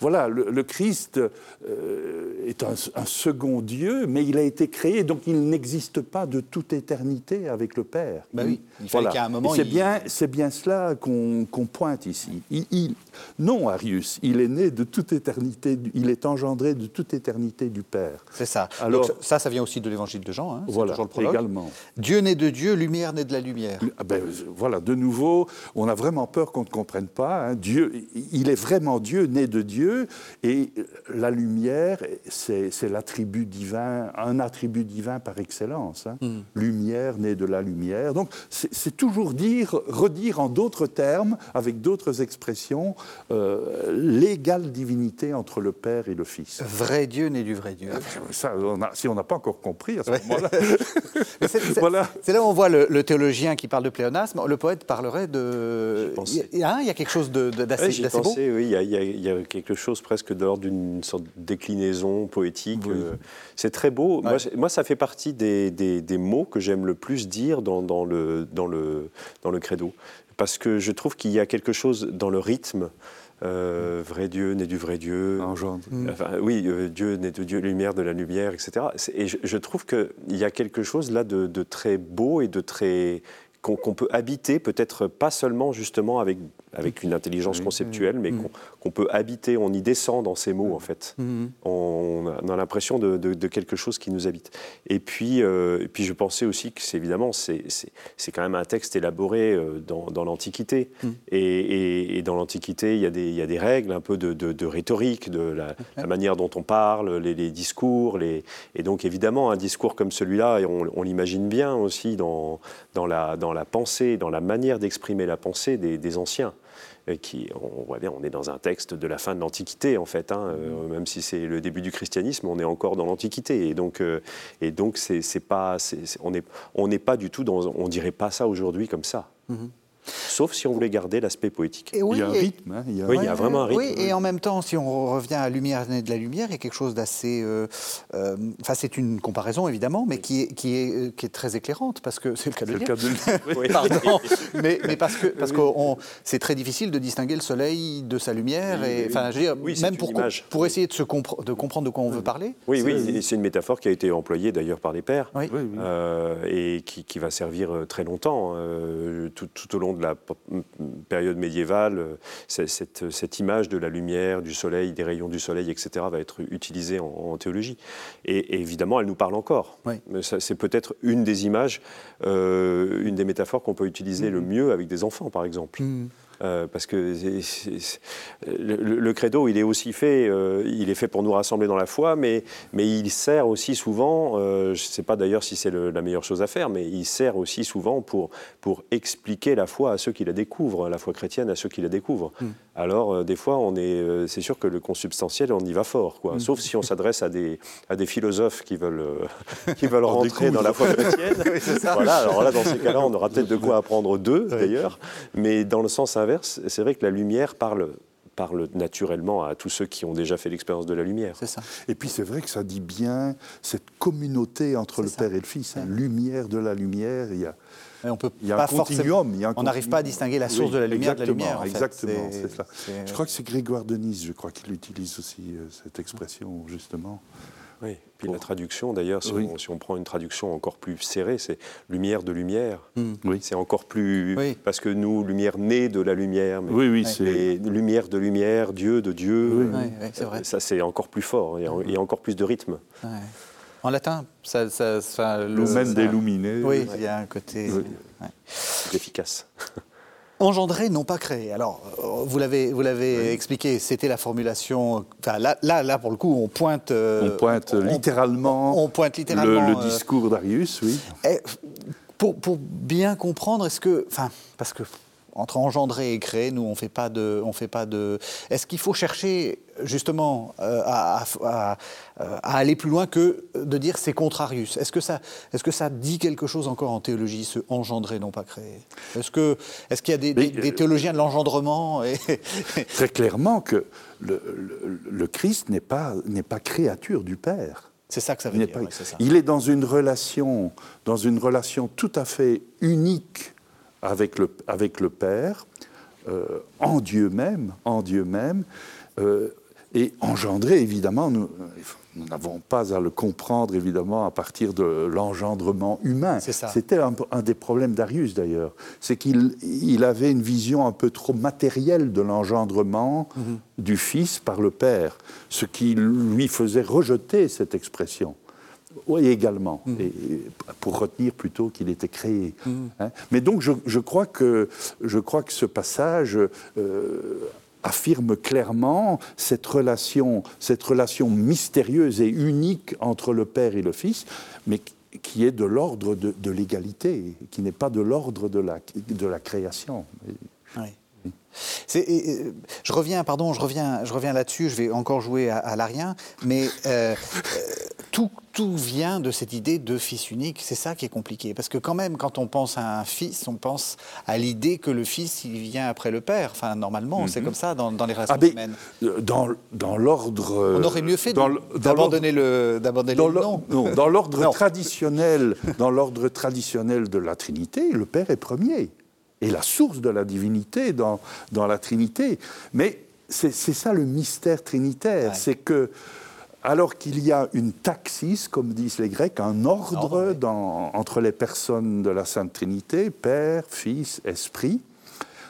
voilà, le, Christ euh, est un, second Dieu, mais il a été créé, donc il n'existe pas de toute éternité avec le Père. Ben oui, il fallait qu'à un moment. C'est bien, c'est bien cela qu'on pointe ici. Il, non, Arius, il est né de toute éternité, il est engendré de toute éternité du Père. C'est ça. Alors ça, ça vient aussi de l'Évangile de Jean. Hein, voilà, toujours le prologue. également. Dieu né de Dieu, lumière né de la lumière. Ah ben, voilà, de nouveau, on a vraiment peur qu'on ne comprenne pas. Hein. Dieu, il est vraiment Dieu, né de Dieu, et la lumière, c'est l'attribut divin, un attribut divin par excellence. Hein. Hmm. Lumière née de la lumière. Donc c'est toujours dire, redire en d'autres termes, avec d'autres expressions, euh, l'égale divinité entre le Père et le Fils. Vrai Dieu né du vrai Dieu. Ah, si on n'a pas encore compris à ce moment-là. c'est là où on voit le, théologien qui parle de pléonasme. Le poète parlerait de. Il y, a, il y a quelque chose d'assez de, beau. Oui, il y, a, il y a quelque chose presque d'ordre d'une sorte de déclinaison poétique. Euh, c'est très beau. Moi, ça fait partie des, des, mots que j'aime le plus dire dans, dans, le, dans, le, dans le credo. Parce que je trouve qu'il y a quelque chose dans le rythme. Euh, vrai Dieu, né du vrai Dieu. Engendre. Enfin, oui, euh, Dieu, né de Dieu, lumière de la lumière, etc. Et je, je trouve qu'il y a quelque chose là de, de, très beau et de très qu'on peut habiter, peut-être pas seulement justement avec avec une intelligence conceptuelle, mais mm. qu'on peut habiter, on y descend dans ces mots, en fait. Mm. On, a l'impression de, quelque chose qui nous habite. Et puis, euh, et puis je pensais aussi que, c'est évidemment, c'est quand même un texte élaboré euh, dans, l'Antiquité. Mm. Et, dans l'Antiquité, il, il, y a des règles, un peu de, rhétorique, de la, manière dont on parle, les, discours. Les... Et donc, évidemment, un discours comme celui-là, on, on l'imagine bien aussi dans, dans, la, dans la pensée, dans la manière d'exprimer la pensée des anciens. Euh, qui, on voit bien, on est dans un texte de la fin de l'Antiquité, en fait. Hein, euh, même si c'est le début du christianisme, on est encore dans l'Antiquité. Et donc, et donc c'est, pas, on n'est on pas du tout dans. On dirait pas ça aujourd'hui comme ça. Mm-hmm. Sauf si on voulait garder l'aspect poétique. Et oui, il y a un rythme. Hein, il y a... Oui, il y a vraiment un rythme. Oui, et en même temps, si on revient à Lumière de la Lumière, il y a quelque chose d'assez. Euh, euh, enfin, c'est une comparaison, évidemment, mais qui est, qui est, euh, qui est très éclairante, parce que c'est le cas de le dire. oui. Pardon. mais, mais, parce que parce que c'est très difficile de distinguer le soleil de sa lumière. Et, enfin, je veux dire, même pour, pour essayer de, se de comprendre de quoi on veut parler. Oui, oui, c'est une métaphore qui a été employée d'ailleurs par les pères et qui, qui, va servir très longtemps, tout, tout au long de la période médiévale, euh, cette, cette, image de la lumière, du soleil, des rayons du soleil, etc., va être utilisée en, théologie. Et, évidemment, elle nous parle encore. C'est peut-être une des images, euh, une des métaphores qu'on peut utiliser le mm-hmm. mieux avec des enfants, par exemple. Mm-hmm. Euh, parce que le, credo, il est aussi fait, euh, il est fait pour nous rassembler dans la foi, mais, mais il sert aussi souvent, euh, je ne sais pas d'ailleurs si c'est la meilleure chose à faire, mais il sert aussi souvent pour, pour expliquer la foi à ceux qui la découvrent, la foi chrétienne à ceux qui la découvrent. Hmm. Alors, des fois, on est, c'est sûr que le consubstantiel, on y va fort, quoi. Hmm. Sauf si on s'adresse à des, à des philosophes qui veulent, qui veulent rentrer dans la foi chrétienne. Voilà, alors là, dans ces cas-là, on aura peut-être de quoi apprendre d'eux, d'ailleurs. Mais dans le sens c'est vrai que la lumière parle parle naturellement à tous ceux qui ont déjà fait l'expérience de la lumière. C'est ça. Et puis c'est vrai que ça dit bien cette communauté entre le Père et le Fils, hein. lumière de la lumière. Il y a, on peut il y a un continuum. on n'arrive pas à distinguer la source de la lumière de la lumière. exactement, c'est ça. Je crois que c'est Grégoire de Nice, je crois qu'il utilise aussi euh, cette expression justement. Oui, puis la traduction, d'ailleurs, si, on prend une traduction encore plus serrée, c'est lumière de lumière. Hmm. Oui. C'est encore plus. Parce que nous, lumière née de la lumière. Mais, oui, oui, c'est. Lumière de lumière, Dieu de Dieu. Oui, c'est vrai. Ça, c'est encore plus fort. Il y a, encore plus de rythme. En latin, ça. ça, ça Lumen d'illuminé. Oui, il y a un côté. efficace. Engendrer, non pas créer. Alors, euh, vous l'avez, vous l'avez expliqué, c'était la formulation. Enfin, là, là, là, pour le coup, on pointe. Euh, on pointe littéralement. On, pointe littéralement. Le, euh, discours d'Arius, oui. pour, pour, bien comprendre, est-ce que. Enfin, parce que entre engendrer et créer, nous, on fait pas de, on fait pas de. Est-ce qu'il faut chercher justement euh, à, aller plus loin que de dire c'est contrarius? Est-ce que ça, est-ce que ça dit quelque chose encore en théologie, ce engendrer non pas créer? Est-ce que, est-ce qu'il y a des, des, théologiens de l'engendrement et... Très clairement que le, le, Christ n'est pas, n'est pas créature du Père. C'est ça que ça veut dire. Il est dans une relation, dans une relation tout à fait unique avec le, avec le Père, euh, en Dieu même, en Dieu même, euh, et engendré, évidemment, nous n'avons pas à le comprendre, évidemment, à partir de l'engendrement humain. C'était un, des problèmes d'Arius, d'ailleurs. C'est qu'il il avait une vision un peu trop matérielle de l'engendrement mhm. du Fils par le Père, ce qui lui faisait rejeter cette expression. Oui, également, mm. et, pour retenir plutôt qu'il était créé. Mm. Hein. Mais donc, je, crois que, je crois que ce passage euh, affirme clairement cette relation, cette relation mystérieuse et unique entre le Père et le Fils, mais qui est de l'ordre de, l'égalité, qui n'est pas de l'ordre de la, de la création. Oui. je reviens, pardon, je reviens, je reviens là-dessus. Je vais encore jouer à, l'arien, mais euh, tout, tout vient de cette idée de fils unique. C'est ça qui est compliqué. Parce que quand même, quand on pense à un fils, on pense à l'idée que le fils, il vient après le père. Enfin, normalement, c'est mhm. comme ça dans, les relations ah, humaines. Euh, dans, dans l'ordre... On aurait mieux fait d'abandonner le, d'abandonner le nom. Non, dans l'ordre traditionnel, dans l'ordre traditionnel de la Trinité, le père est premier. Et la source de la divinité dans, dans la Trinité. Mais c'est ça le mystère trinitaire. C'est que alors qu'il y a une taxis, comme disent les Grecs, un ordre entre les personnes de la Sainte Trinité, Père, Fils, Esprit,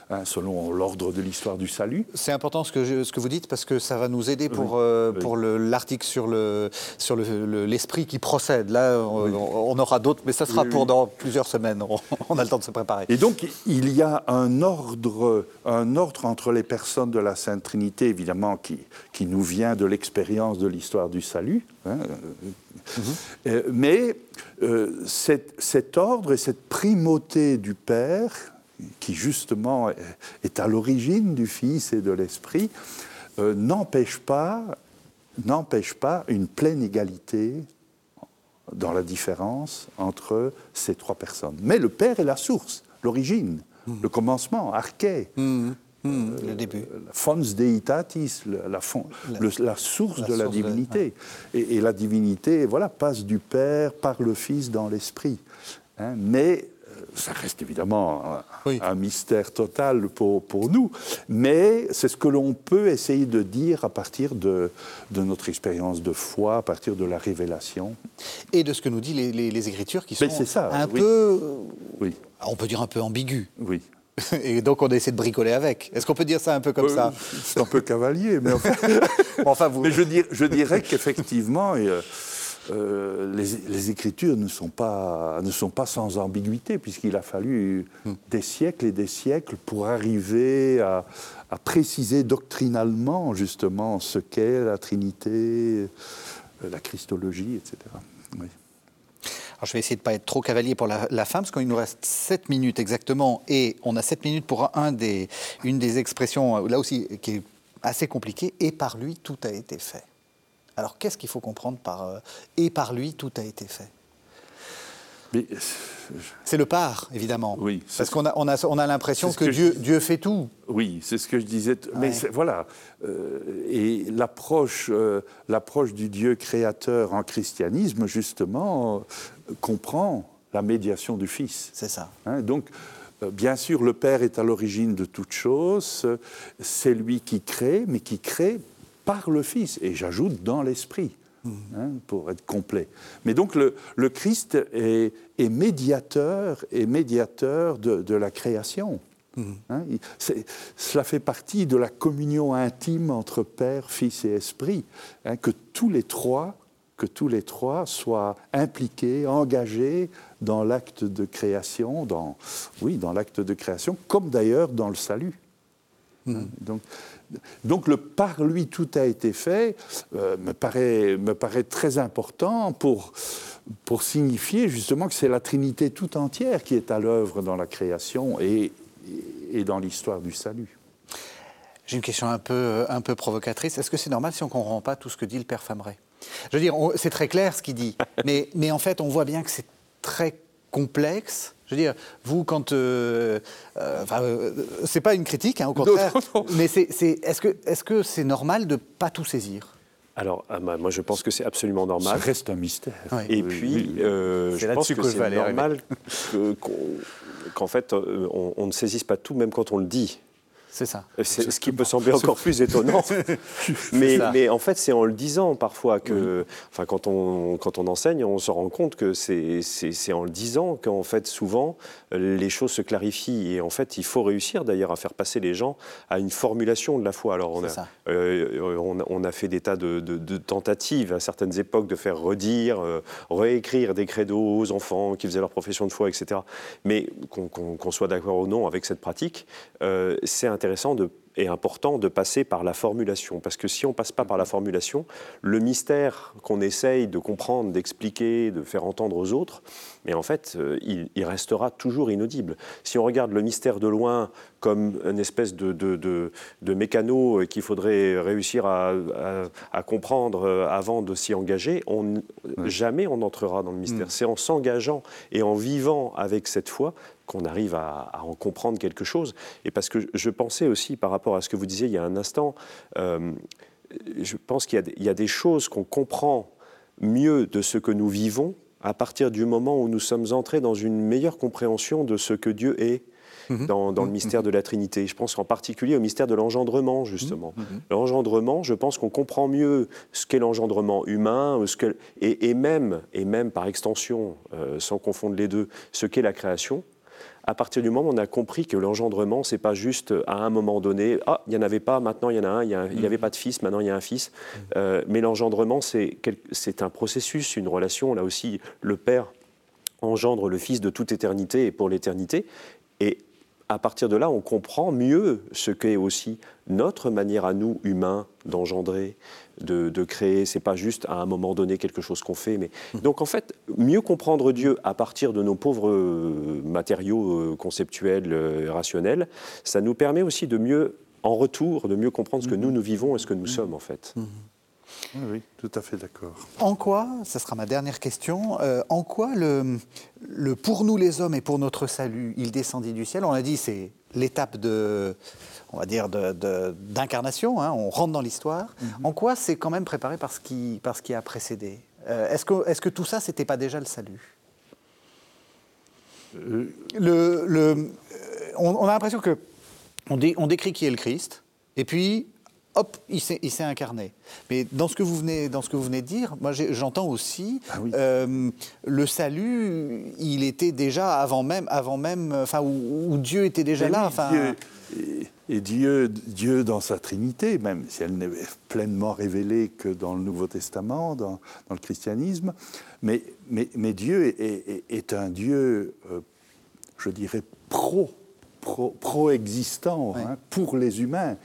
Hein, selon l'ordre de l'histoire du salut. C'est important ce que, ce que vous dites parce que ça va nous aider pour, euh, pour l'article sur l'esprit le, sur le, qui procède. Là, on, aura d'autres, mais ça sera pour dans plusieurs semaines. On, a le temps de se préparer. Et donc, il y a un ordre, un ordre entre les personnes de la Sainte Trinité, évidemment, qui, qui nous vient de l'expérience de l'histoire du salut. Hein, euh, mais euh, cet ordre et cette primauté du Père qui justement est à l'origine du Fils et de l'Esprit, euh, n'empêche pas, n'empêche pas une pleine égalité dans la différence entre ces trois personnes. Mais le Père est la source, l'origine, mmh. le commencement, arché. Mmh. Mmh. le début. Fons deitatis, la, la, source de la divinité. et, la divinité, voilà, passe du Père par le Fils dans l'Esprit. Hein. mais ça reste évidemment un, mystère total pour, pour nous, mais c'est ce que l'on peut essayer de dire à partir de, de, notre expérience de foi, à partir de la révélation. Et de ce que nous disent les, les, Écritures qui sont ça, un peu, oui. on peut dire un peu ambigu. Oui. Et donc on essaie de bricoler avec. Est-ce qu'on peut dire ça un peu comme ça? euh, C'est un peu cavalier, mais enfin, enfin vous... Mais je, je dirais qu'effectivement, euh, euh, les, Écritures ne sont, pas, ne sont pas sans ambiguïté, puisqu'il a fallu hmm. des siècles et des siècles pour arriver à, préciser doctrinalement, justement, ce qu'est la Trinité, euh, la Christologie, etc. Alors, je vais essayer de ne pas être trop cavalier pour la, fin, parce qu'il nous reste 7 minutes exactement, et on a 7 minutes pour un des, une des expressions, là aussi, qui est assez compliquée, et par lui, tout a été fait. Alors qu'est-ce qu'il faut comprendre par euh, et par lui tout a été fait? C'est le par, évidemment. Oui. Parce qu'on a, on a, on a l'impression que, Dieu, Dieu fait tout. Oui, c'est ce que je disais. Mais voilà. Euh, et l'approche, euh, l'approche du Dieu créateur en christianisme, justement, comprend la médiation du Fils. C'est ça. Hein, donc, bien sûr, le Père est à l'origine de toute chose. C'est lui qui crée, mais qui crée par le Fils, et j'ajoute dans l'Esprit, hmm. hein, pour être complet. Mais donc le, Christ est, médiateur, et médiateur de, la création. Hmm. Hein, cela fait partie de la communion intime entre Père, Fils et Esprit, hein, que tous les trois que tous les trois soient impliqués, engagés dans l'acte de création, dans, oui, dans l'acte de création, comme d'ailleurs dans le salut. Hmm. Donc, donc le par lui tout a été fait euh, me, paraît, me paraît très important pour, pour signifier justement que c'est la Trinité tout entière qui est à l'œuvre dans la création et, et dans l'histoire du salut. J'ai une question un peu, un peu provocatrice. Est-ce que c'est normal si on ne comprend pas tout ce que dit le père Fameret Je veux dire, c'est très clair ce qu'il dit, mais, mais en fait, on voit bien que c'est très complexe je veux dire, vous, quand. Euh, euh, euh, c'est pas une critique, hein, au contraire. Mais c'est, est-ce que c'est -ce c'est normal de ne pas tout saisir? Alors, ah, moi, je pense que c'est absolument normal. Ça reste un mystère. Et puis, je pense que, c'est normal qu'en fait, on, on, ne saisisse pas tout, même quand on le dit. C'est ça. C'est ce qui peut sembler encore plus étonnant. mais, mais, en fait, c'est en le disant parfois que, enfin, quand on, quand on enseigne, on se rend compte que c'est en le disant qu'en fait, souvent, les choses se clarifient. Et en fait, il faut réussir d'ailleurs à faire passer les gens à une formulation de la foi. Alors, on a, euh, on, a fait des tas de, tentatives à certaines époques de faire redire, euh, réécrire des credos aux enfants qui faisaient leur profession de foi, etc. Mais qu'on soit d'accord ou non avec cette pratique, euh, c'est intéressant intéressant de est important de passer par la formulation. Parce que si on ne passe pas par la formulation, le mystère qu'on essaye de comprendre, d'expliquer, de faire entendre aux autres, mais en fait, euh, il, restera toujours inaudible. Si on regarde le mystère de loin comme une espèce de, de, mécano qu'il faudrait réussir à, comprendre euh, avant de s'y engager, on, jamais on entrera dans le mystère. Mm. C'est en s'engageant et en vivant avec cette foi qu'on arrive à, en comprendre quelque chose. Et parce que je pensais aussi par rapport à ce que vous disiez il y a un instant, euh, je pense qu'il y, a des choses qu'on comprend mieux de ce que nous vivons à partir du moment où nous sommes entrés dans une meilleure compréhension de ce que Dieu est. Mhm. Dans, le mhm. mystère de la Trinité. Je pense en particulier au mystère de l'engendrement, justement. Mhm. L'engendrement, je pense qu'on comprend mieux ce qu'est l'engendrement humain, ce que, et, même, et même par extension, euh, sans confondre les deux, ce qu'est la création à partir du moment où on a compris que l'engendrement, c'est pas juste à un moment donné, ah, il n'y en avait pas, maintenant il y en a un, il n'y avait pas de fils, maintenant il y a un fils. Euh, mais l'engendrement, c'est un processus, une relation. Là aussi, le Père engendre le Fils de toute éternité et pour l'éternité. Et à partir de là, on comprend mieux ce qu'est aussi notre manière à nous, humains, d'engendrer, de, de, créer. C'est pas juste à un moment donné quelque chose qu'on fait. Mais... Mmh. Donc en fait, mieux comprendre Dieu à partir de nos pauvres euh, matériaux euh, conceptuels, euh, rationnels, ça nous permet aussi de mieux, en retour, de mieux comprendre ce que mmh. nous, nous vivons et ce que nous mmh. sommes en fait. Oui, tout à fait d'accord. En quoi, ce sera ma dernière question, euh, en quoi le, le, pour nous les hommes et pour notre salut, il descendit du ciel? On a dit c'est l'étape de, on va dire, d'incarnation, hein, on rentre dans l'histoire. Mhm. En quoi c'est quand même préparé par ce qui, par ce qui a précédé? Euh, Est-ce que, est que tout ça, c'était pas déjà le salut? Euh, le, le, on, a l'impression que on, on décrit qui est le Christ, et puis hop, il s'est incarné. Mais dans ce que vous venez, dans ce que vous venez de dire, moi j'entends aussi ah euh, le salut, il était déjà avant même, avant même, enfin où, Dieu était déjà là. enfin... et Dieu, Dieu dans sa Trinité, même si elle n'est pleinement révélée que dans le Nouveau Testament, dans, le christianisme, mais, mais, mais Dieu est, est, un Dieu, euh, je dirais, pro, pro, existant hein, pour les humains.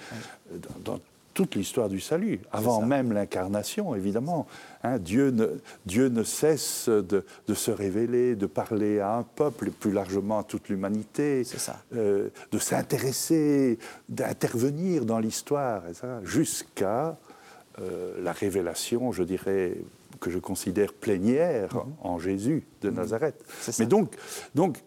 Dans, toute l'histoire du salut, avant même l'incarnation, évidemment. Hein, Dieu, ne, Dieu ne cesse de, se révéler, de parler à un peuple, et plus largement à toute l'humanité, euh, de s'intéresser, d'intervenir dans l'histoire, jusqu'à euh, la révélation, je dirais, que je considère plénière mhm. en Jésus de mhm. Nazareth. Mais donc, donc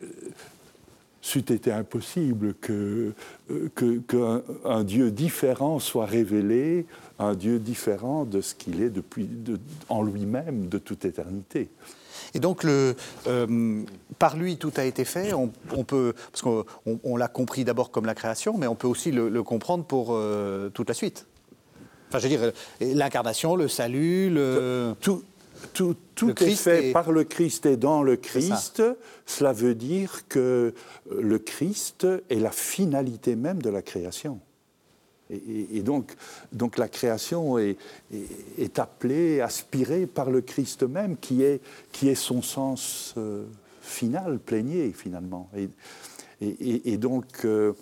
c'eût été impossible que, euh, qu'un Dieu différent soit révélé, un Dieu différent de ce qu'il est depuis, en lui-même de toute éternité. Et donc, le, euh, par lui, tout a été fait. On, peut, parce qu'on on, l'a compris d'abord comme la création, mais on peut aussi le, comprendre pour euh, toute la suite. Enfin, je veux dire, l'incarnation, le salut, le... Tout, tout, est fait par le Christ et dans le Christ. Cela veut dire que le Christ est la finalité même de la création. Et, donc, donc, la création est, est, appelée, aspirée par le Christ même, qui est, qui est son sens euh, final, plénier finalement. Et, donc, euh,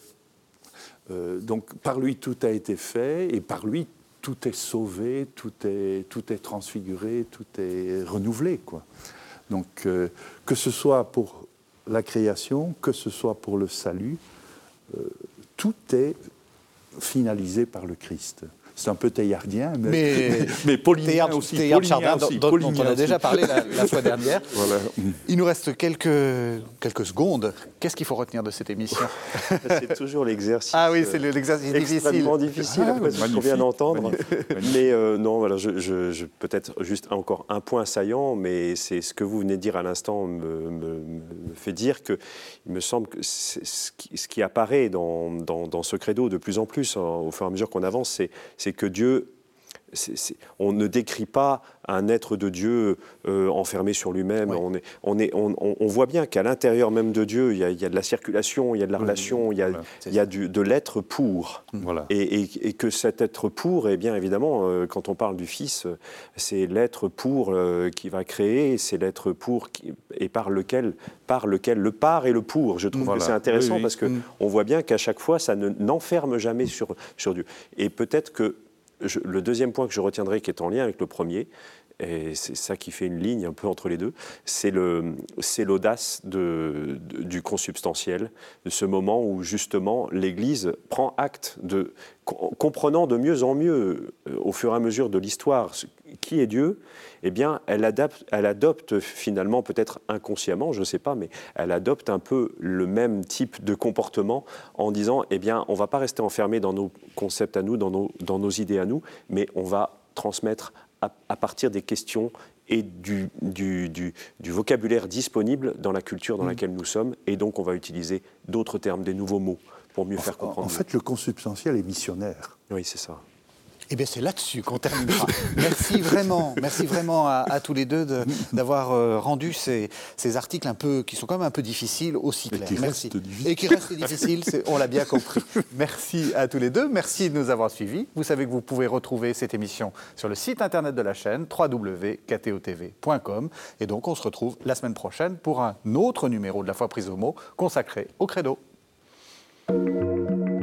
euh, donc, par lui tout a été fait, et par lui tout est sauvé, tout est, transfiguré, tout est renouvelé. Donc, euh, que ce soit pour la création, que ce soit pour le salut, euh, tout est finalisé par le Christ c'est un peu théardien, mais, mais, mais aussi. Théard Chardin, dont, on a déjà parlé la, fois dernière. Il nous reste quelques, quelques secondes. Qu'est-ce qu'il faut retenir de cette émission C'est toujours l'exercice. Ah oui, c'est l'exercice difficile. Extrêmement difficile, ah, après ce qu'on vient d'entendre. mais euh, non, voilà, je, peut-être juste encore un point saillant, mais c'est ce que vous venez de dire à l'instant me, me, fait dire que il me semble que ce qui, ce qui apparaît dans, dans, dans, ce credo de plus en plus, hein, au fur et à mesure qu'on avance, c'est que Dieu, on ne décrit pas un être de Dieu euh, enfermé sur lui-même. On, est, on, est, on, voit bien qu'à l'intérieur même de Dieu, il y, a, de la circulation, il y a de la relation, il y a, il y a du, de l'être pour. Voilà. Et, que cet être pour, et eh bien évidemment, euh, quand on parle du Fils, c'est l'être pour euh, qui va créer, c'est l'être pour qui, et par lequel, par lequel le par et le pour. Je trouve que c'est intéressant parce qu'on mm. on voit bien qu'à chaque fois, ça n'enferme jamais sur, sur Dieu. Et peut-être que le deuxième point que je retiendrai, qui est en lien avec le premier, et c'est ça qui fait une ligne un peu entre les deux, c'est l'audace du consubstantiel, de ce moment où justement l'Église prend acte de, comprenant de mieux en mieux, euh, au fur et à mesure de l'histoire, qui est Dieu, eh bien, elle, adapte, elle adopte finalement, peut-être inconsciemment, je ne sais pas, mais elle adopte un peu le même type de comportement en disant, eh bien, on ne va pas rester enfermé dans nos concepts à nous, dans nos, dans nos idées à nous, mais on va transmettre à, partir des questions et du, du, du, vocabulaire disponible dans la culture dans mm. laquelle nous sommes, et donc on va utiliser d'autres termes, des nouveaux mots pour mieux faire comprendre. En fait, le consubstantiel est missionnaire. Oui, c'est ça. Eh bien, c'est là-dessus qu'on terminera. merci vraiment, merci vraiment à, tous les deux d'avoir euh, rendu ces, ces, articles un peu, qui sont quand même un peu difficiles, aussi clairs. Et qui merci. Restent difficiles. Et qui restent difficiles, on l'a bien compris. Merci à tous les deux. Merci de nous avoir suivis. Vous savez que vous pouvez retrouver cette émission sur le site internet de la chaîne www.ktotv.com. Et donc, on se retrouve la semaine prochaine pour un autre numéro de La foi prise au mot consacré au credo. Thank you.